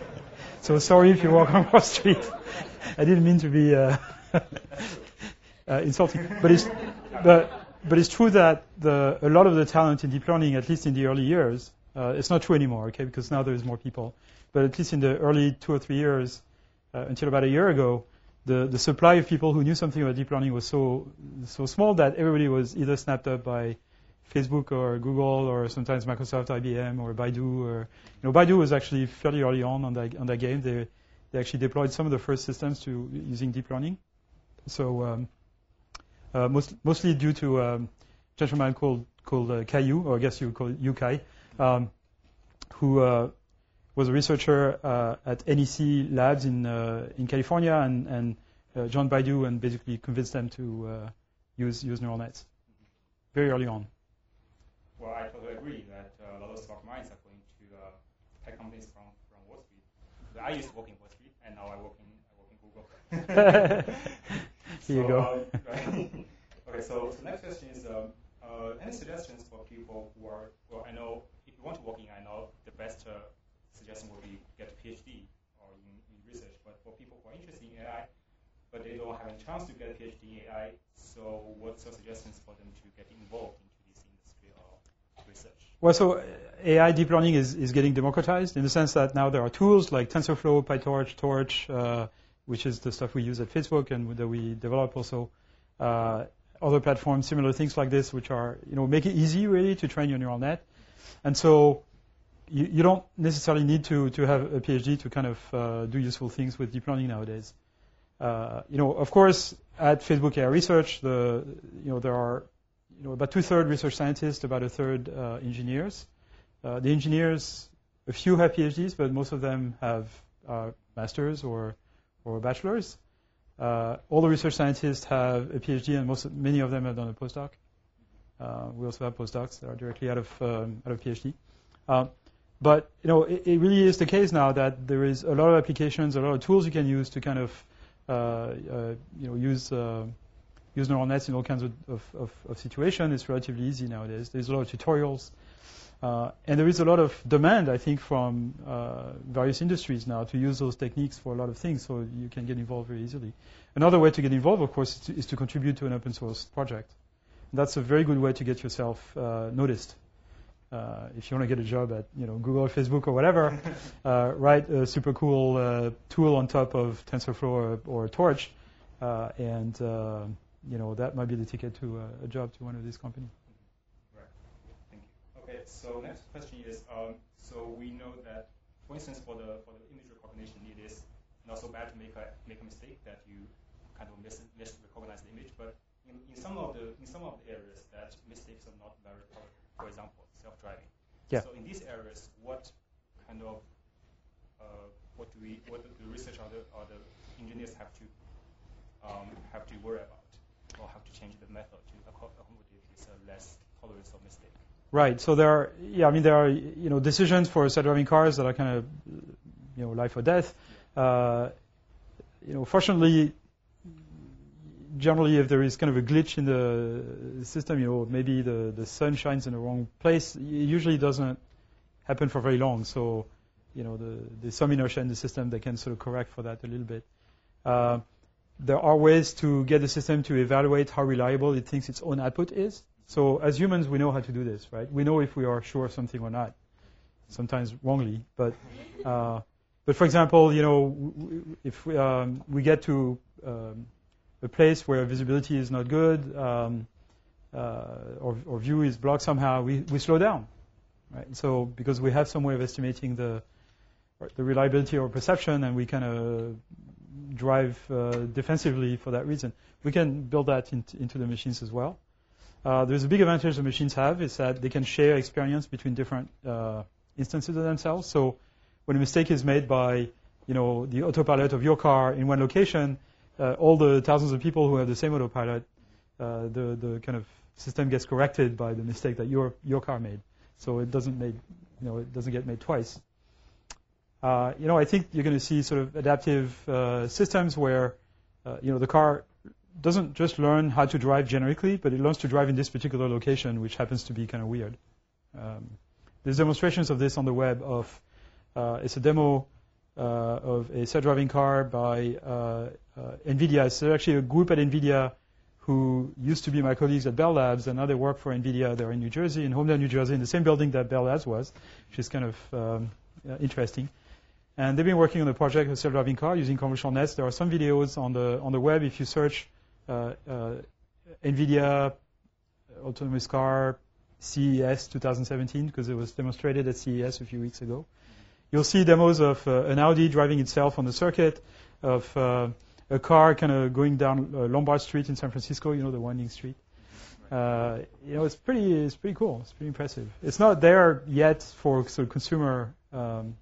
so sorry if you work on Wall Street. I didn't mean to be uh, insulting, but it's but but it's true that the, a lot of the talent in deep learning, at least in the early years, uh, it's not true anymore, okay, because now there's more people. But at least in the early two or three years, uh, until about a year ago, the, the supply of people who knew something about deep learning was so so small that everybody was either snapped up by Facebook or Google or sometimes Microsoft, IBM or Baidu. Or you know, Baidu was actually fairly early on on that on that game. They they actually deployed some of the first systems to using deep learning. So um, uh, most, mostly due to um, a gentleman called called uh, Kai-Yu, or I guess you call it Yu Kai, um, who uh, was a researcher uh, at NEC Labs in uh, in California, and, and uh, joined Baidu and basically convinced them to uh, use use neural nets very early on. Well, I totally agree that a lot of smart minds are going to tech companies from, from Wall Street. I used to work in Wall Street, and now I work in I work in Google. Here you go. okay, so, so next question is, um, uh, any suggestions for people who are, well, I know you want to work in, I know the best uh, suggestion would be get a PhD or in, in research. But for people who are interested in AI, but they don't have a chance to get a PhD in AI, so what's your suggestions for them to get involved into this industry or research? Well, so AI deep learning is, is getting democratized in the sense that now there are tools like TensorFlow, PyTorch, Torch, uh, which is the stuff we use at Facebook and that we develop also. Uh, other platforms, similar things like this, which are, you know, make it easy really to train your neural net. And so you, you don't necessarily need to, to have a PhD to kind of uh, do useful things with deep learning nowadays. Uh, you know, of course, at Facebook AI Research, the, you know, there are, you know, about two-thirds research scientists, about a third uh, engineers. Uh, the engineers, a few have PhDs, but most of them have uh, masters or, or bachelors. Uh, all the research scientists have a PhD, and most, many of them have done a postdoc. Uh, we also have postdocs that are directly out of um, out of PhD. Uh, but you know, it, it, really is the case now that there is a lot of applications, a lot of tools you can use to kind of you know use use neural nets in all kinds of, of, of, of situations. It's relatively easy nowadays. There's a lot of tutorials. Uh, and there is a lot of demand, I think, from uh, various industries now to use those techniques for a lot of things, so you can get involved very easily. Another way to get involved, of course, is to, is to contribute to an open source project. That's a very good way to get yourself uh, noticed. Uh, if you want to get a job at you know Google or Facebook or whatever, uh, write a super cool uh, tool on top of TensorFlow or, or Torch, and you know that might be the ticket to a job to one of these companies. Right. Thank you. Okay, so next question is, um, so we know that, for instance, for the for the image recognition, it is not so bad to make a make a mistake that you kind of mis, mis recognize the image, but in, in some of the in some of the areas that mistakes are not very common. For example, self-driving. Yeah. So in these areas, what kind of uh, what do we what do the research or the, or the engineers have to um, have to worry about, or have to change the method to accommodate this uh, less tolerance of mistake? Right. So there are, yeah, I mean, there are, you know, decisions for self-driving cars that are kind of, you know, life or death. Uh, you know, fortunately, generally, if there is kind of a glitch in the system, you know, maybe the, the sun shines in the wrong place, it usually doesn't happen for very long. So, you know, the, there's some inertia in the system that can sort of correct for that a little bit. Uh, there are ways to get the system to evaluate how reliable it thinks its own output is. So as humans, we know how to do this, right? We know if we are sure of something or not. Sometimes wrongly, but uh, but for example, you know, if we, um, we get to um, a place where visibility is not good um, uh, or, or, view is blocked somehow, we, we slow down, right? So because we have some way of estimating the the reliability or perception, and we kind of drive uh, defensively for that reason. We can build that in, into the machines as well. Uh, there's a big advantage the machines have is that they can share experience between different uh, instances of themselves. So when a mistake is made by, you know, the autopilot of your car in one location, all the thousands of people who have the same autopilot, uh, the the kind of system gets corrected by the mistake that your your car made. So it doesn't made, you know, it doesn't get made twice. Uh, you know, I think you're going to see sort of adaptive uh, systems where, you know, the car doesn't just learn how to drive generically, but it learns to drive in this particular location, which happens to be kind of weird. Um, there's demonstrations of this on the web. Of uh, it's a demo uh, of a self-driving car by uh, uh NVIDIA. It's actually a group at NVIDIA who used to be my colleagues at Bell Labs, and now they work for NVIDIA. They're in New Jersey, in Holmdel, New Jersey, in the same building that Bell Labs was, which is kind of um, interesting. And they've been working on the project of self-driving car using convolutional nets. There are some videos on the on the web if you search uh, uh, NVIDIA autonomous car CES 2017 because it was demonstrated at CES a few weeks ago. You'll see demos of uh, an Audi driving itself on the circuit, of uh, a car kind of going down uh, Lombard Street in San Francisco, you know, the winding street. Uh, you know, it's pretty, it's pretty cool. It's pretty impressive. It's not there yet for sort of consumer um,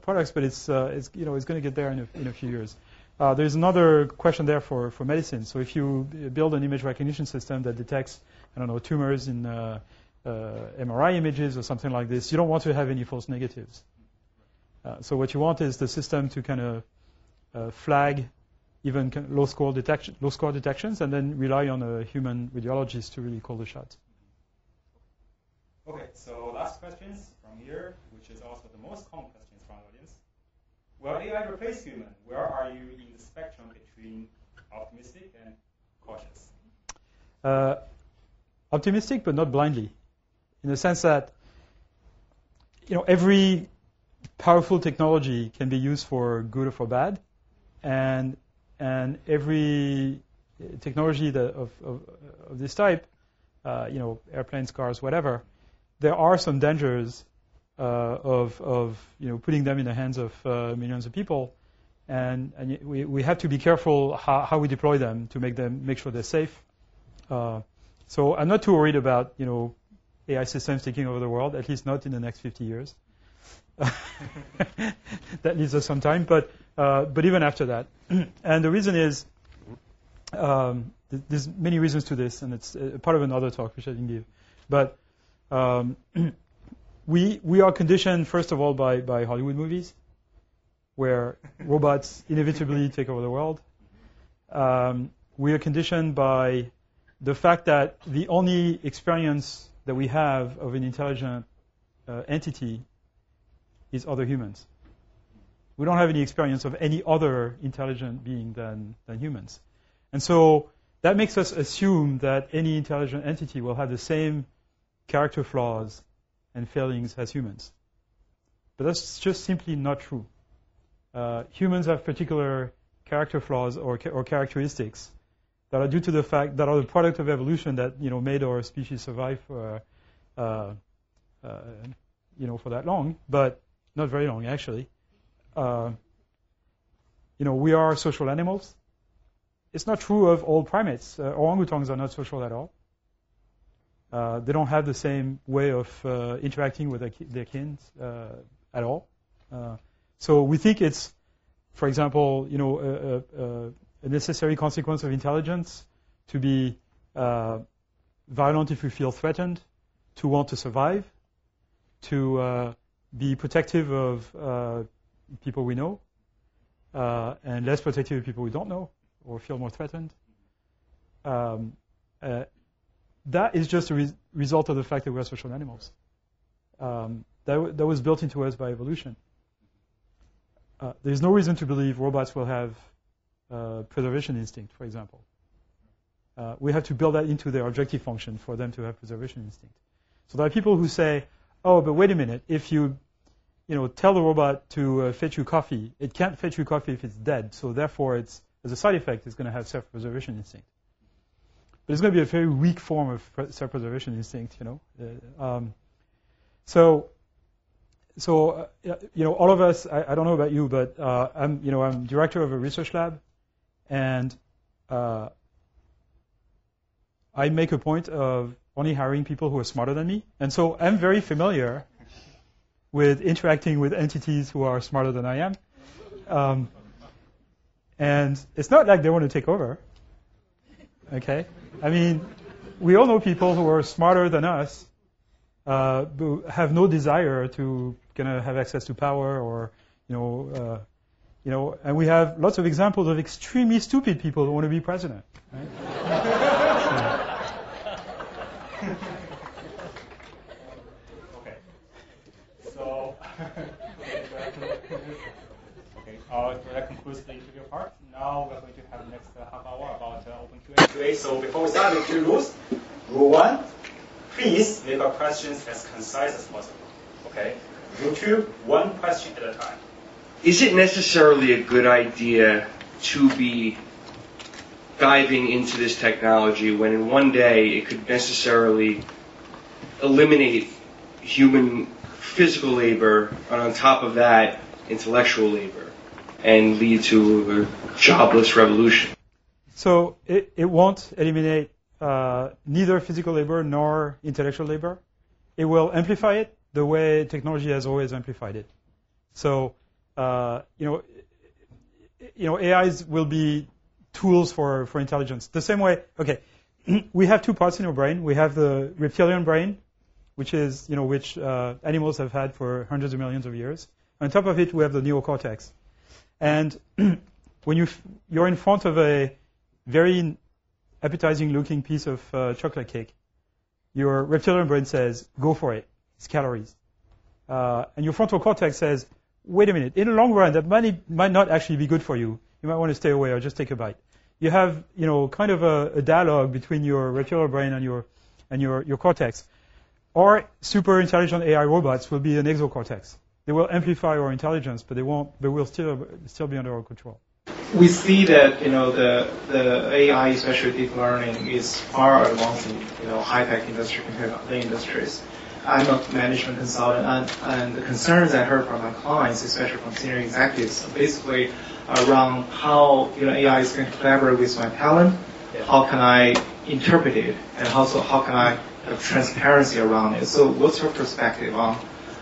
products, but it's, it's, you know, it's going to get there in a, in a few years. Uh, there's another question there for, for medicine. So if you build an image recognition system that detects, I don't know, tumors in uh, uh, MRI images or something like this, you don't want to have any false negatives. Uh, so what you want is the system to kind of uh, flag even low score detection, low score detections, and then rely on a human radiologist to really call the shots. Okay, so last questions from here, which is also the most common questions from the audience. will AI replace human? Where are you in the spectrum between optimistic and cautious? Uh, optimistic, but not blindly, in the sense that you know every powerful technology can be used for good or for bad, and and every technology that of, of, of this type, uh, you know, airplanes, cars, whatever, there are some dangers uh, of, of you know putting them in the hands of uh, millions of people, and, and we, we have to be careful how, how we deploy them to make them make sure they're safe. Uh, so I'm not too worried about you know AI systems taking over the world, at least not in the next 50 years. that needs us some time, but uh, but even after that, and the reason is um, th- there's many reasons to this, and it's uh, part of another talk which I didn't give. But um, we we are conditioned first of all by by Hollywood movies, where robots inevitably take over the world. Um, we are conditioned by the fact that the only experience that we have of an intelligent uh, entity is other humans. We don't have any experience of any other intelligent being than, than humans. And so that makes us assume that any intelligent entity will have the same character flaws and failings as humans. But that's just simply not true. Uh, humans have particular character flaws or, or characteristics that are due to the fact that are the product of evolution that you know made our species survive for uh, uh, you know for that long, but not very long actually. Uh, you know we are social animals. It's not true of all primates. Uh, orangutans are not social at all. Uh, they don't have the same way of uh, interacting with their, ki- their kin at all. so we think it's, for example, you know, a, a, a necessary consequence of intelligence to be uh, violent if we feel threatened, to want to survive, to uh, be protective of uh, people we know, uh, and less protective of people we don't know or feel more threatened. Um, uh, that is just a re- result of the fact that we are social animals. Um, that, that was built into us by evolution. Uh, there's no reason to believe robots will have uh, preservation instinct, for example. Uh, we have to build that into their objective function for them to have preservation instinct. So there are people who say, oh, but wait a minute, if you, you know, tell the robot to uh, fetch you coffee, it can't fetch you coffee if it's dead, so therefore it's, as a side effect, it's going to have self-preservation instinct. But it's going to be a very weak form of self-preservation instinct, you know. Uh, um, so so uh, you know all of us I, I, don't know about you but uh, i'm you know i'm director of a research lab and uh, I make a point of only hiring people who are smarter than me. And so I'm very familiar with interacting with entities who are smarter than I am. Um, and it's not like they want to take over. Okay? I mean, we all know people who are smarter than us, uh, who have no desire to kind of have access to power or, you know, uh, you know, and we have lots of examples of extremely stupid people who want to be president. Right? okay. So, okay, uh, that concludes the interview part. Now we're going to have the next uh, half hour about uh, open Q&A. So before we start the two rules, rule one, please make your questions as concise as possible. Okay. Rule two, one question at a time is it necessarily a good idea to be diving into this technology when in one day it could necessarily eliminate human physical labor and on top of that intellectual labor and lead to a jobless revolution? So it, it won't eliminate uh, neither physical labor nor intellectual labor. It will amplify it the way technology has always amplified it. So uh, you know, you know, AIs will be tools for, for intelligence. The same way, okay, we have two parts in our brain. We have the reptilian brain, which is, you know, which uh, animals have had for hundreds of millions of years. On top of it, we have the neocortex. And when you you're in front of a very appetizing looking piece of uh, chocolate cake, your reptilian brain says, go for it. It's calories. Uh, and your frontal cortex says, wait a minute, in the long run, that money might not actually be good for you. You might want to stay away or just take a bite. You have, you know, kind of a, a dialogue between your reptilian brain and your and your, your cortex. Or super intelligent AI robots will be an exocortex. They will amplify our intelligence, but they won't. They will still still be under our control. We see that you know the the AI, especially deep learning, is far advanced in you know high tech industry compared to other industries. I'm a management consultant, and, and the concerns I heard from my clients, especially from senior executives, are basically around how you know AI is going to collaborate with my talent. Yeah. How can I interpret it, and also how can I have transparency around it? So, what's your perspective on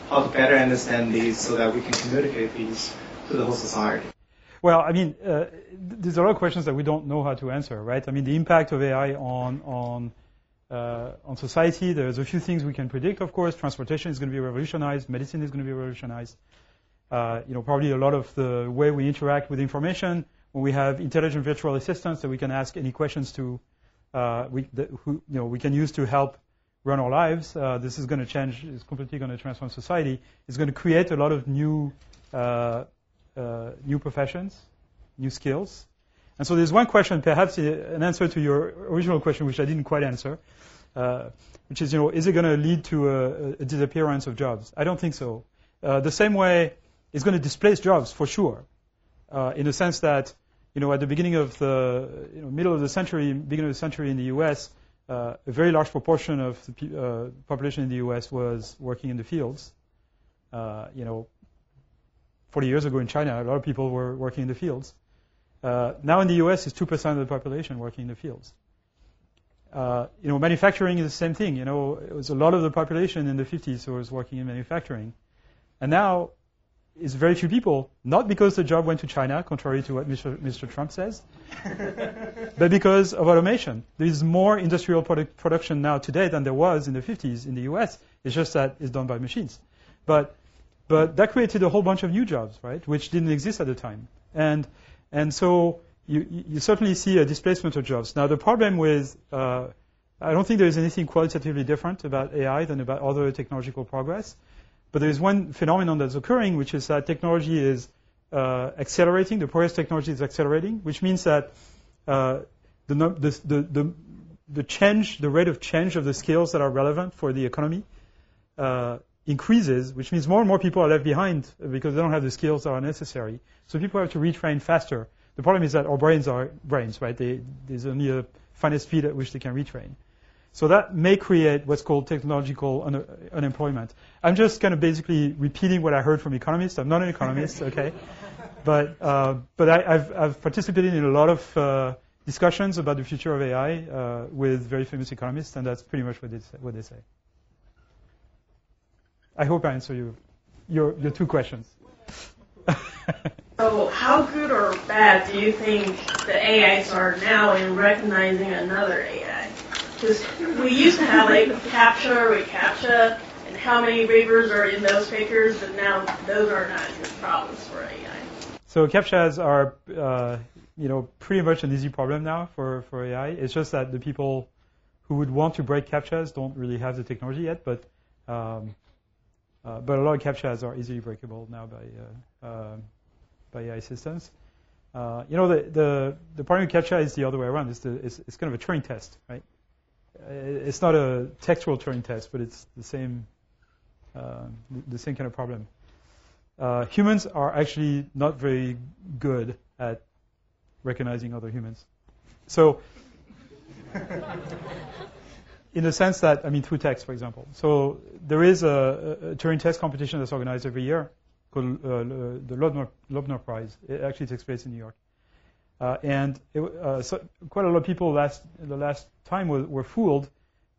how to better understand these so that we can communicate these to the whole society? Well, I mean, uh, there's a lot of questions that we don't know how to answer, right? I mean, the impact of AI on on uh, on society. There's a few things we can predict, of course. Transportation is going to be revolutionized. Medicine is going to be revolutionized. Uh, you know, probably a lot of the way we interact with information when we have intelligent virtual assistants that we can ask any questions to, uh, we, who, you know, we can use to help run our lives. Uh, this is going to change. It's completely going to transform society. It's going to create a lot of new, uh, uh, new professions, new skills. And so there's one question, perhaps an answer to your original question, which I didn't quite answer, uh, which is, you know, is it going to lead to a, a, disappearance of jobs? I don't think so. Uh, the same way, it's going to displace jobs for sure, uh, in the sense that, you know, at the beginning of the you know, middle of the century, beginning of the century in the U.S., uh, a very large proportion of the uh, population in the U.S. was working in the fields. Uh, you know, 40 years ago in China, a lot of people were working in the fields. Uh, now in the U.S., it's 2% of the population working in the fields. Uh, you know, manufacturing is the same thing. You know, it was a lot of the population in the 50s who was working in manufacturing. And now it's very few people, not because the job went to China, contrary to what Mr. Mr. Trump says, but because of automation. There is more industrial product production now today than there was in the 50s in the US. It's just that it's done by machines. But, but that created a whole bunch of new jobs, right, which didn't exist at the time. And, and so you, you certainly see a displacement of jobs. Now, the problem with, uh, I don't think there is anything qualitatively different about AI than about other technological progress. But there is one phenomenon that's occurring, which is that technology is uh, accelerating. The progress technology is accelerating, which means that uh, the, the, the, the, change, the rate of change of the skills that are relevant for the economy uh, increases, which means more and more people are left behind because they don't have the skills that are necessary. So people have to retrain faster. The problem is that our brains are brains, right? They, there's only a finite speed at which they can retrain. So that may create what's called technological un- unemployment. I'm just kind of basically repeating what I heard from economists. I'm not an economist, okay? But, uh, but I, have I've participated in a lot of uh, discussions about the future of AI uh, with very famous economists, and that's pretty much what they say. What they say. I hope I answer you, your, your two questions. so how good or bad do you think the AIs are now in recognizing another AI? Because we used to have like CAPTCHA, reCAPTCHA, and how many rivers are in those figures, but now those are not good problems for AI. So CAPTCHAs are, uh, you know, pretty much an easy problem now for, for AI. It's just that the people who would want to break CAPTCHAs don't really have the technology yet, but um, uh, but a lot of CAPTCHAs are easily breakable now by uh, um, by AI systems. Uh, you know, the, the, the problem with CAPTCHA is the other way around. It's, the, it's, it's kind of a Turing test, right? Uh, it's not a textual Turing test, but it's the same, uh, the same kind of problem. Uh, humans are actually not very good at recognizing other humans. So, in the sense that, I mean, through text, for example. So there is a, a Turing test competition that's organized every year called uh, the Loebner Prize. It actually takes place in New York. Uh, and it, uh, so quite a lot of people last the last time were, were, fooled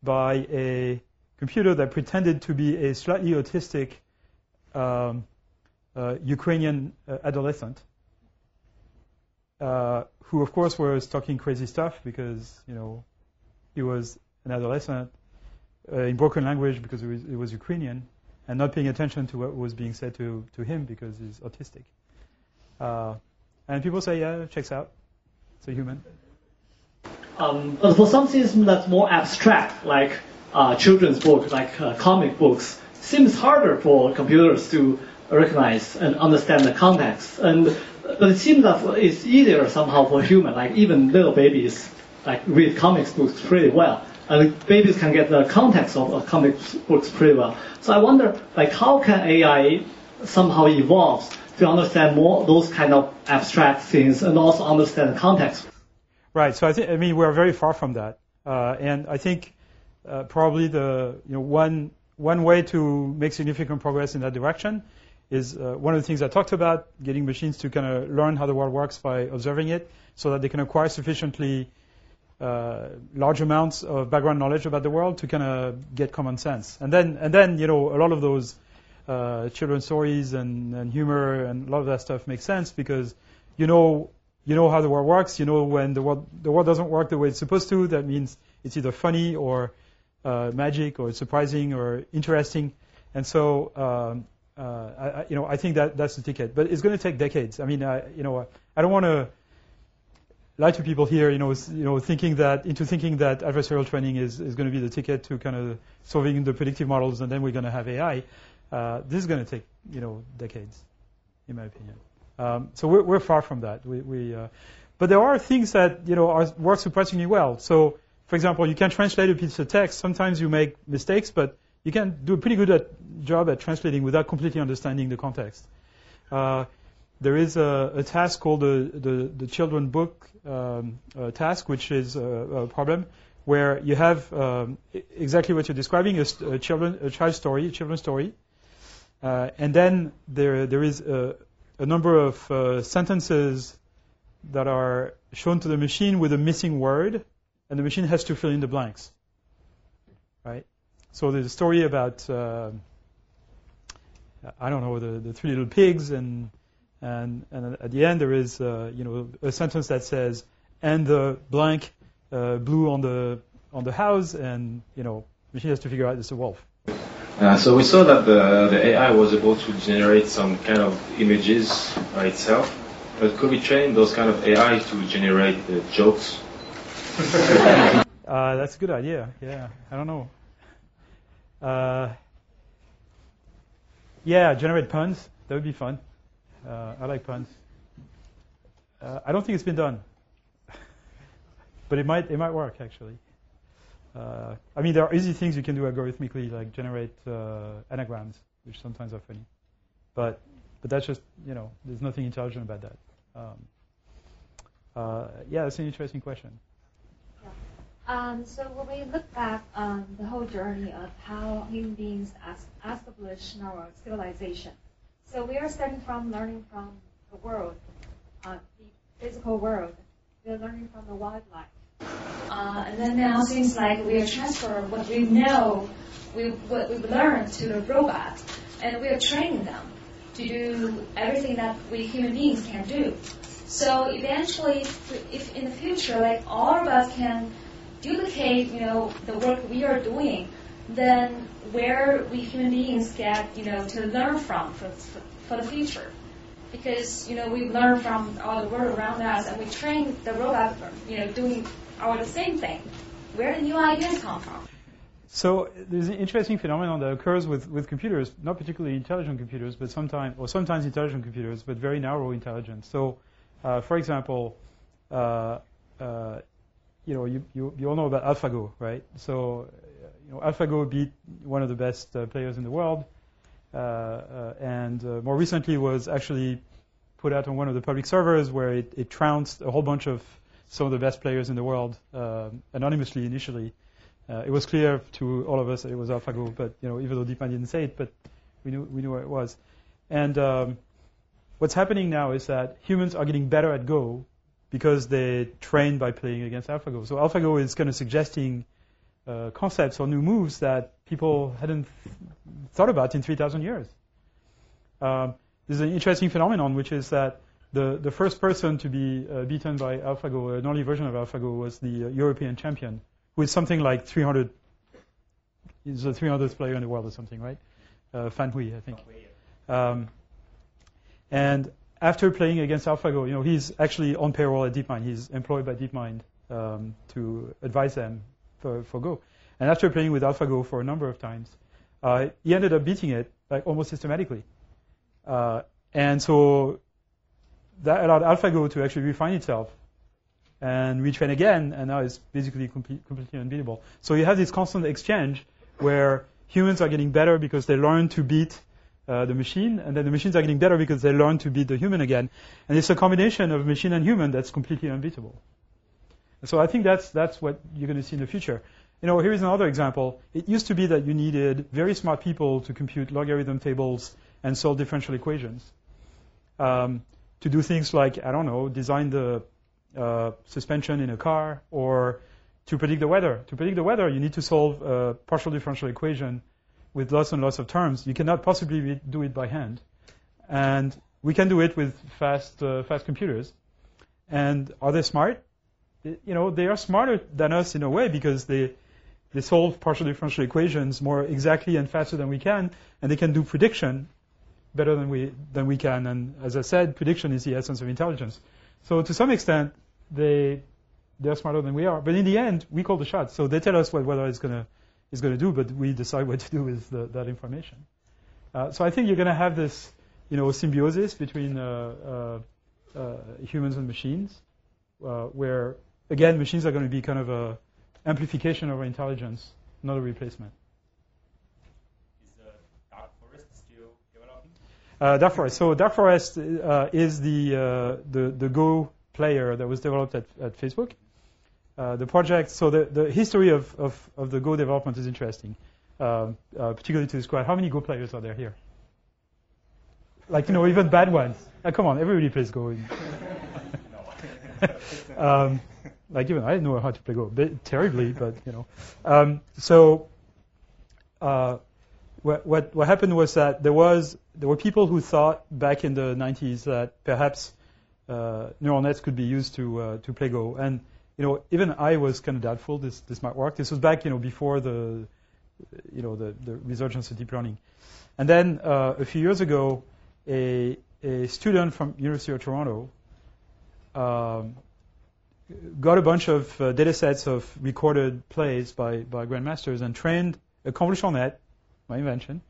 by a computer that pretended to be a slightly autistic um, uh, Ukrainian uh, adolescent, uh, who of course was talking crazy stuff because you know he was an adolescent uh, in broken language because it was, it was, Ukrainian, and not paying attention to what was being said to to him because he's autistic. And people say, yeah, it checks out. It's a human. Um, for something that's more abstract, like uh, children's book, like uh, comic books, seems harder for computers to recognize and understand the context. And but it seems that it's easier somehow for human, like even little babies, like read comic books pretty well. And babies can get the context of a comic books pretty well. So I wonder, like, how can AI somehow evolve to understand more those kind of abstract things and also understand the context? Right. So I think, I mean, we're very far from that. Uh, and I think uh, probably the, you know, one, one way to make significant progress in that direction is uh, one of the things I talked about, getting machines to kind of learn how the world works by observing it so that they can acquire sufficiently uh, large amounts of background knowledge about the world to kind of get common sense. And then, and then, you know, a lot of those uh, children's stories and, and humor and a lot of that stuff makes sense because you know, you know how the world works. You know when the world, the world doesn't work the way it's supposed to. That means it's either funny or uh, magic or surprising or interesting. And so, um, uh, I, you know, I think that that's the ticket. But it's going to take decades. I mean, I, you know, I don't want to lie to people here, you know, you know, thinking that into thinking that adversarial training is, is going to be the ticket to kind of solving the predictive models, and then we're going to have AI. Uh, this is going to take, you know, decades, in my opinion. Um, so we're, we're far from that. We, we uh, but there are things that you know are, work surprisingly well. So, for example, you can translate a piece of text. Sometimes you make mistakes, but you can do a pretty good at, job at translating without completely understanding the context. Uh, there is a, a, task called the, the, the children book um, uh, task, which is a, a, problem where you have um, exactly what you're describing, a, a, children, a child story, a children's story, uh, and then there, there is a, a number of uh, sentences that are shown to the machine with a missing word, and the machine has to fill in the blanks. Right? So there's a story about, uh, I don't know, the, the three little pigs, and, and, and at the end there is, uh, you know, a sentence that says, and the blank uh, blew on the, on the house, and, you know, machine has to figure out it's a wolf. Uh, so we saw that the, the AI was able to generate some kind of images by itself, but could we train those kind of AI to generate jokes? uh, that's a good idea. Yeah, I don't know. Uh, yeah, generate puns. That would be fun. Uh, I like puns. I don't think it's been done, but it might it might work actually. Uh, I mean, there are easy things you can do algorithmically, like generate uh, anagrams, which sometimes are funny. But but that's just you know, there's nothing intelligent about that. Um, uh, yeah, that's an interesting question. Um, so when we look back on the whole journey of how human beings established our civilization, so we are starting from learning from the world, uh, the physical world. We are learning from the wildlife uh, and then now seems like we are transferring what we know, we, what we've learned to the robot, and we are training them to do everything that we human beings can do. So eventually, if in the future, like all of us can duplicate, you know, the work we are doing, then where we human beings get, you know, to learn from for, for the future. Because, you know, we learn from all the world around us and we train the robot, you know, doing are the same thing. Where do new ideas come from? So there's an interesting phenomenon that occurs with, with computers, not particularly intelligent computers, but sometimes, or sometimes intelligent computers, but very narrow intelligence. So, uh, for example, uh, uh, you know, you, you, you all know about AlphaGo, right? So, you know, AlphaGo beat one of the best uh, players in the world, uh, uh, and more recently was actually put out on one of the public servers where it, it trounced a whole bunch of some of the best players in the world uh, anonymously initially. Uh, it was clear to all of us that it was AlphaGo, but you know, even though DeepMind didn't say it, but we knew we knew where it was. And um, what's happening now is that humans are getting better at Go because they train by playing against AlphaGo. So AlphaGo is kind of suggesting uh, concepts or new moves that people hadn't thought about in 3,000 years. Um, there's an interesting phenomenon, which is that the, the first person to be uh, beaten by AlphaGo, an early version of AlphaGo, was the uh, European champion, who is something like 300. He's the 300th player in the world or something, right? Uh, Fan Hui, I think. Um, and after playing against AlphaGo, you know, he's actually on payroll at DeepMind. He's employed by DeepMind um, to advise them for, for Go. And after playing with AlphaGo for a number of times, uh, he ended up beating it like almost systematically. Uh, and so that allowed AlphaGo to actually refine itself and retrain again, and now it's basically complete, completely unbeatable. So you have this constant exchange where humans are getting better because they learn to beat uh, the machine, and then the machines are getting better because they learn to beat the human again. And it's a combination of machine and human that's completely unbeatable. So I think that's that's what you're going to see in the future. You know, here's another example. It used to be that you needed very smart people to compute logarithm tables and solve differential equations. Um, to do things like, I don't know, design the uh, suspension in a car or to predict the weather. To predict the weather, you need to solve a partial differential equation with lots and lots of terms. You cannot possibly do it by hand. And we can do it with fast, uh, fast computers. And are they smart? You know, they are smarter than us in a way because they, they solve partial differential equations more exactly and faster than we can, and they can do prediction better than we than we can. And as I said, prediction is the essence of intelligence. So to some extent, they they're smarter than we are. But in the end, we call the shots. So they tell us what weather is gonna is gonna do, but we decide what to do with the, that information. Uh, so I think you're gonna have this, you know, symbiosis between uh, uh, uh humans and machines, uh, where again machines are going to be kind of a amplification of our intelligence, not a replacement. Uh, Dark Forest. So Dark Forest uh, is the, uh, the, the Go player that was developed at, at Facebook. Uh, the project, so the, the history of, of, of the Go development is interesting, um, uh, particularly to describe how many Go players are there here. Like you know, even bad ones. Uh, come on, everybody plays Go. um, like even I didn't know how to play Go, terribly, but you know. Um, so what, what, happened was that there was there were people who thought back in the 90s that perhaps uh, neural nets could be used to uh, to play Go, and you know even I was kind of doubtful this this might work. This was back you know before the you know the, the resurgence of deep learning, and then uh, a few years ago, a a student from University of Toronto um, got a bunch of uh, data sets of recorded plays by by grandmasters and trained a convolutional net my invention,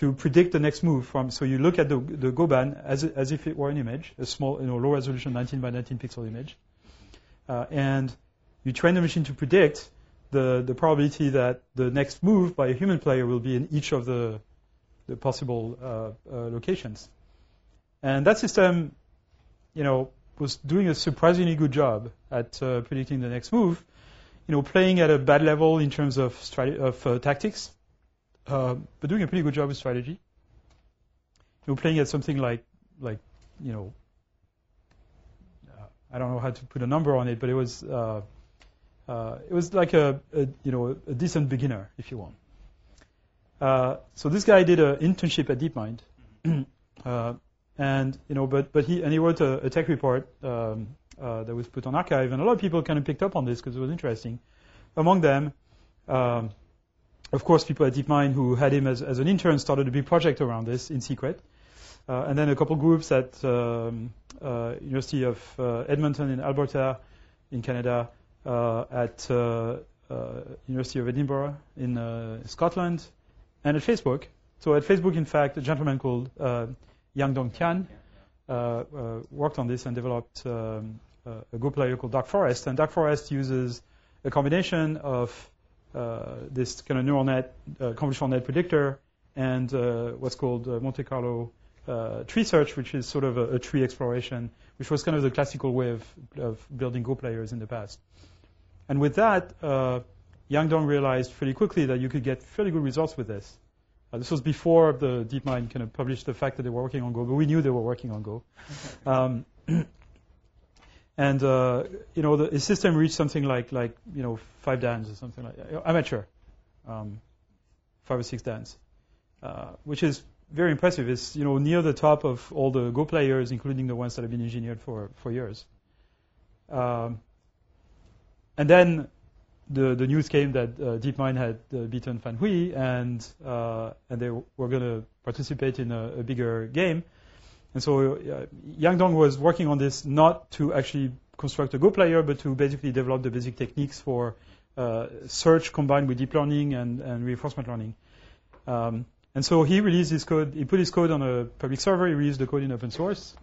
to predict the next move from. So you look at the, the GoBan as, as if it were an image, a small, you know, low resolution 19 by 19 pixel image, uh, and you train the machine to predict the, the probability that the next move by a human player will be in each of the, the possible uh, uh, locations. And that system, you know, was doing a surprisingly good job at uh, predicting the next move. You know, playing at a bad level in terms of, of uh, tactics, uh, but doing a pretty good job with strategy. You know, playing at something like, like, you know, uh, I don't know how to put a number on it, but it was, uh, uh it was like a, a, you know, a decent beginner, if you want. Uh, so this guy did an internship at DeepMind, uh, and you know, but but he and he wrote a, a tech report um, that was put on arXiv, and a lot of people kind of picked up on this because it was interesting. Among them. Um, of course, people at DeepMind who had him as, as, an intern started a big project around this in secret. Uh, and then a couple groups at um, uh, University of uh, Edmonton in Alberta, in Canada, uh, at uh, uh, University of Edinburgh in Scotland, and at Facebook. So at Facebook, in fact, a gentleman called Yuandong Tian worked on this and developed um, a Go player called Dark Forest. And Dark Forest uses a combination of this kind of neural net, uh, convolutional net predictor, and uh, what's called Monte Carlo tree search, which is sort of a, a, tree exploration, which was kind of the classical way of, of building Go players in the past. And with that, Yuandong realized fairly quickly that you could get fairly good results with this. Uh, this was before the DeepMind kind of published the fact that they were working on Go, but we knew they were working on Go. Um, and uh, you know the, system reached something like like you know five dans or something like that. amateur, um, five or six dans, uh, which is very impressive. It's you know near the top of all the Go players, including the ones that have been engineered for for years. Um, and then the the news came that uh, DeepMind had uh, beaten Fan Hui and uh, and they were going to participate in a, a bigger game. And so uh, Yuandong was working on this not to actually construct a Go player, but to basically develop the basic techniques for uh, search combined with deep learning and, and reinforcement learning. Um, And so he released his code, he put his code on a public server, he released the code in open source.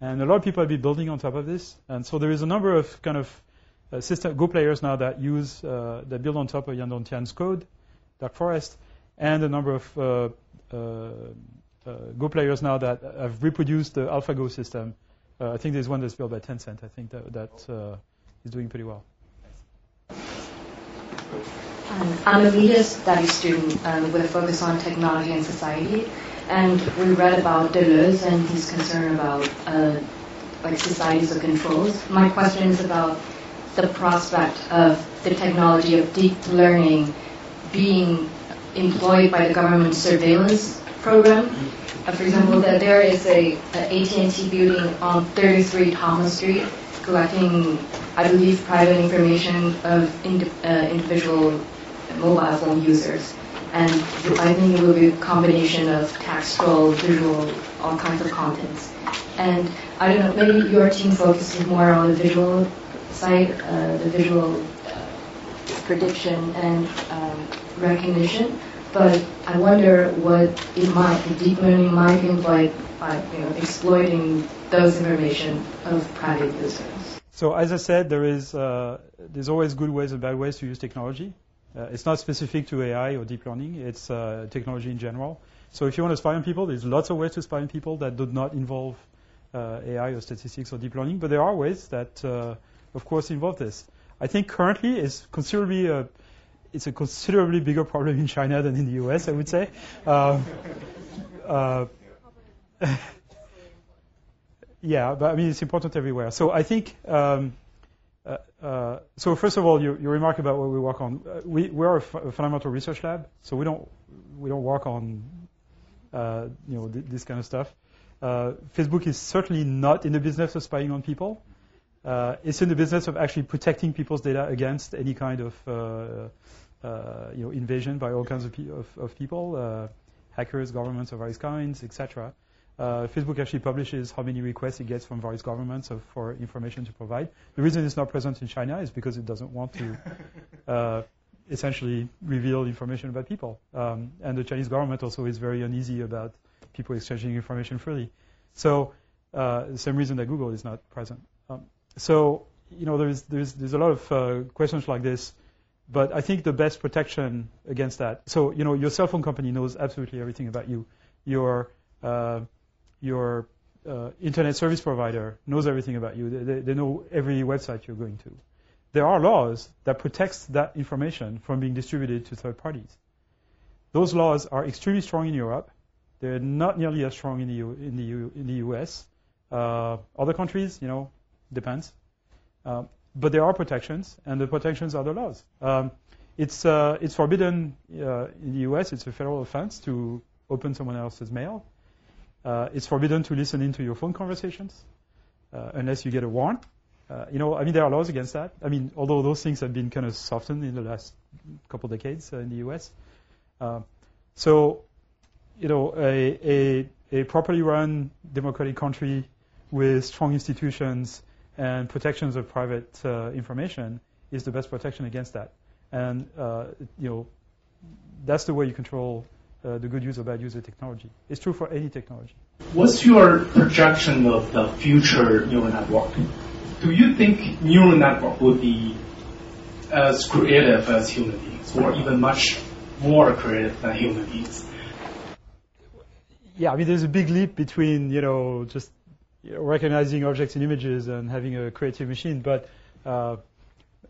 And a lot of people have been building on top of this. And so there is a number of kind of uh, system Go players now that use, uh, that build on top of Yuandong Tian's code, Dark Forest, and a number of uh, uh, Go players now that have reproduced the AlphaGo system. Uh, I think there's one that's built by Tencent. I think that, that is doing pretty well. Um, I'm a media studies student um, with a focus on technology and society, and we read about Deleuze and his concern about uh, like societies of controls. My question is about the prospect of the technology of deep learning being employed by the government surveillance program. Uh, for example, that there is a, a AT&T building on 33 Thomas Street collecting, I believe, private information of uh, individual mobile phone users. And I think it will be a combination of textual, visual, all kinds of contents. And I don't know, maybe your team focuses more on the visual side, uh, the visual uh, prediction and um, recognition. But I wonder what it might, deep learning might imply by you know, exploiting those information of private users. So as I said, there is uh, there's always good ways and bad ways to use technology. Uh, it's not specific to AI or deep learning. It's uh, technology in general. So if you want to spy on people, there's lots of ways to spy on people that do not involve uh, AI or statistics or deep learning. But there are ways that, uh, of course, involve this. I think currently it's considerably a, it's a considerably bigger problem in China than in the US. I would say. Uh, uh, yeah, but I mean it's important everywhere. So I think. Um, uh, uh, so first of all, your, your, remark about what we work on. Uh, we, we are a, fundamental research lab, so we don't we don't work on uh, you know th- this kind of stuff. Facebook is certainly not in the business of spying on people. Uh, it's in the business of actually protecting people's data against any kind of you know invasion by all kinds of, pe- of, of people, hackers, governments of various kinds, etc. Uh, Facebook actually publishes how many requests it gets from various governments of, for information to provide. The reason it's not present in China is because it doesn't want to uh, essentially reveal information about people. Um, and the Chinese government also is very uneasy about people exchanging information freely. So uh, the same reason that Google is not present. Um, so you know there's there's there's a lot of uh, questions like this, but I think the best protection against that. So you know your cell phone company knows absolutely everything about you. Your uh, your uh, internet service provider knows everything about you. They, they, know every website you're going to. There are laws that protect that information from being distributed to third parties. Those laws are extremely strong in Europe. They're not nearly as strong in the, U, in the, U, in the US. Uh, other countries, you know, depends. Uh, but there are protections, and the protections are the laws. Um, it's, uh, it's forbidden uh, in the US, it's a federal offense to open someone else's mail. Uh, it's forbidden to listen into your phone conversations uh, unless you get a warrant. You know, I mean, there are laws against that. I mean, although those things have been kind of softened in the last couple decades in the U.S. So, you know, a, a, a properly run democratic country with strong institutions and protections of private uh, information is the best protection against that. And you know, that's the way you control uh, the good use or bad use of technology. It's true for any technology. What's your projection of the future neural network? Do you think neural network will be as creative as human beings, or even much more creative than human beings? Yeah, I mean, there's a big leap between you know just recognizing objects and images and having a creative machine, but uh,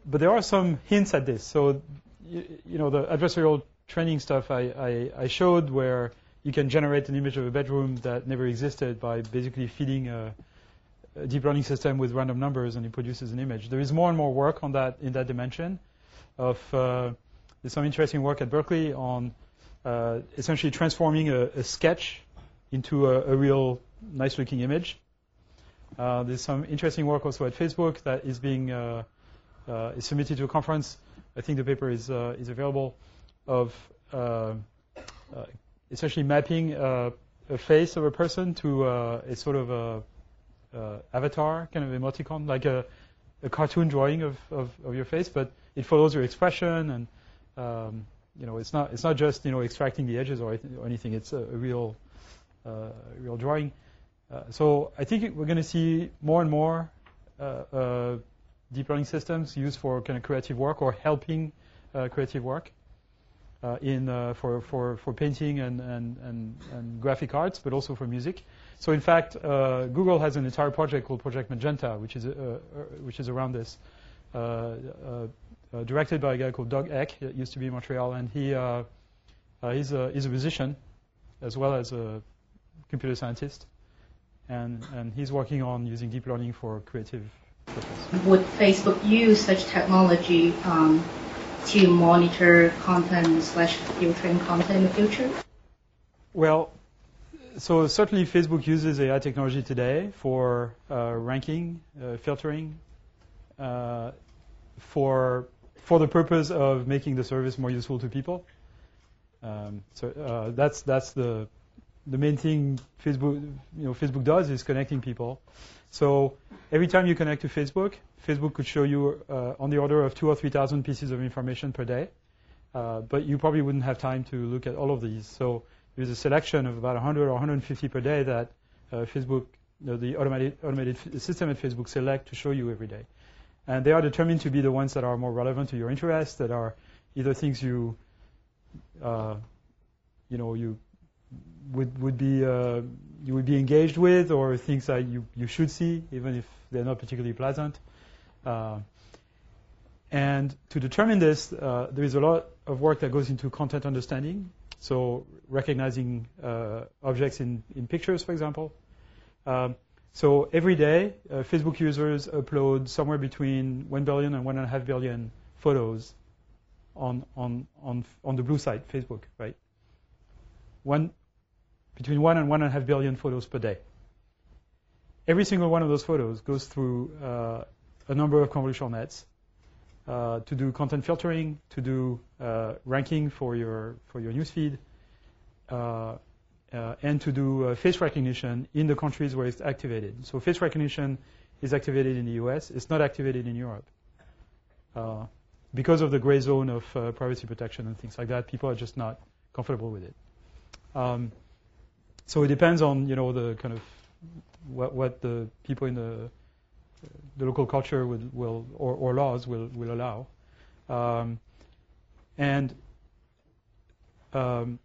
but there are some hints at this. So you, you know the adversarial training stuff I, I, I, showed where you can generate an image of a bedroom that never existed by basically feeding a, a, deep learning system with random numbers and it produces an image. There is more and more work on that in that dimension. Of uh, there's some interesting work at Berkeley on uh, essentially transforming a, a sketch into a, a, real nice-looking image. Uh, there's some interesting work also at Facebook that is being uh, uh, is submitted to a conference. I think the paper is uh, is available of uh, uh, essentially mapping a face of a person to a sort of a avatar, kind of emoticon, like a, a cartoon drawing of, of, of, your face, but it follows your expression and um, you know, it's not it's not just you know extracting the edges or, or anything. It's a, a real real drawing. Uh, so I think we're going to see more and more uh, uh, deep learning systems used for kind of creative work or helping creative work in for, for for painting and, and, and, and graphic arts, but also for music. So in fact, Google has an entire project called Project Magenta, which is which is around this. Uh, directed by a guy called Doug Eck. He used to be in Montreal, and he uh, uh, he's a he's a musician as well as a computer scientist, and and he's working on using deep learning for creative purposes. Would Facebook use such technology um, to monitor content slash filtering content in the future? Well, so certainly Facebook uses AI technology today for uh, ranking, uh, filtering, uh, for for the purpose of making the service more useful to people. Um, so uh, that's that's the the main thing Facebook you know Facebook does is connecting people. So every time you connect to Facebook, Facebook could show you uh, on the order of two or three thousand pieces of information per day, uh, but you probably wouldn't have time to look at all of these. So there's a selection of about 100 or 150 per day that uh, Facebook, you know, the automated automated system at Facebook select to show you every day and they are determined to be the ones that are more relevant to your interests, that are either things you, uh, you know, you would would be uh, you would be engaged with, or things that you you should see, even if they're not particularly pleasant. Uh, and to determine this, uh, there is a lot of work that goes into content understanding. So recognizing uh, objects in, in pictures, for example. Um, so every day, uh, Facebook users upload somewhere between 1 billion and 1.5 billion photos on, on, on, on the blue site, Facebook, right? One, between 1 and 1.5 billion photos per day. Every single one of those photos goes through uh, a number of convolutional nets uh, to do content filtering, to do uh, ranking for your, for your newsfeed, uh, uh, and to do uh, face recognition in the countries where it's activated. So face recognition is activated in the US. It's not activated in Europe. Because of the gray zone of privacy protection and things like that, people are just not comfortable with it. Um, so it depends on you know the kind of what, what the people in the the local culture would, will or, or laws will will allow, um, and um,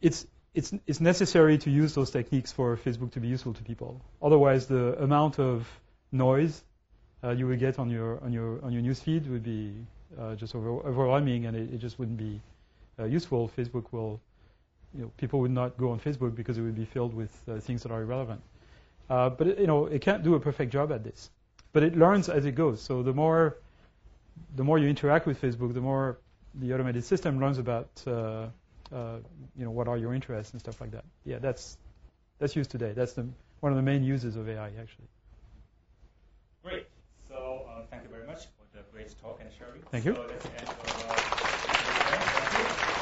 it's it's, it's necessary to use those techniques for Facebook to be useful to people. Otherwise, the amount of noise uh, you would get on your on your on your newsfeed would be uh, just over, overwhelming, and it, it, just wouldn't be uh, useful. Facebook will, you know, people would not go on Facebook because it would be filled with uh, things that are irrelevant. Uh, but it, you know, it can't do a perfect job at this. But it learns as it goes. So the more the more you interact with Facebook, the more the automated system learns about uh, uh, you know, what are your interests and stuff like that. Yeah, that's that's used today. That's the one of the main uses of AI actually. Great. So uh, thank you very much for the great talk and sharing. Thank so you.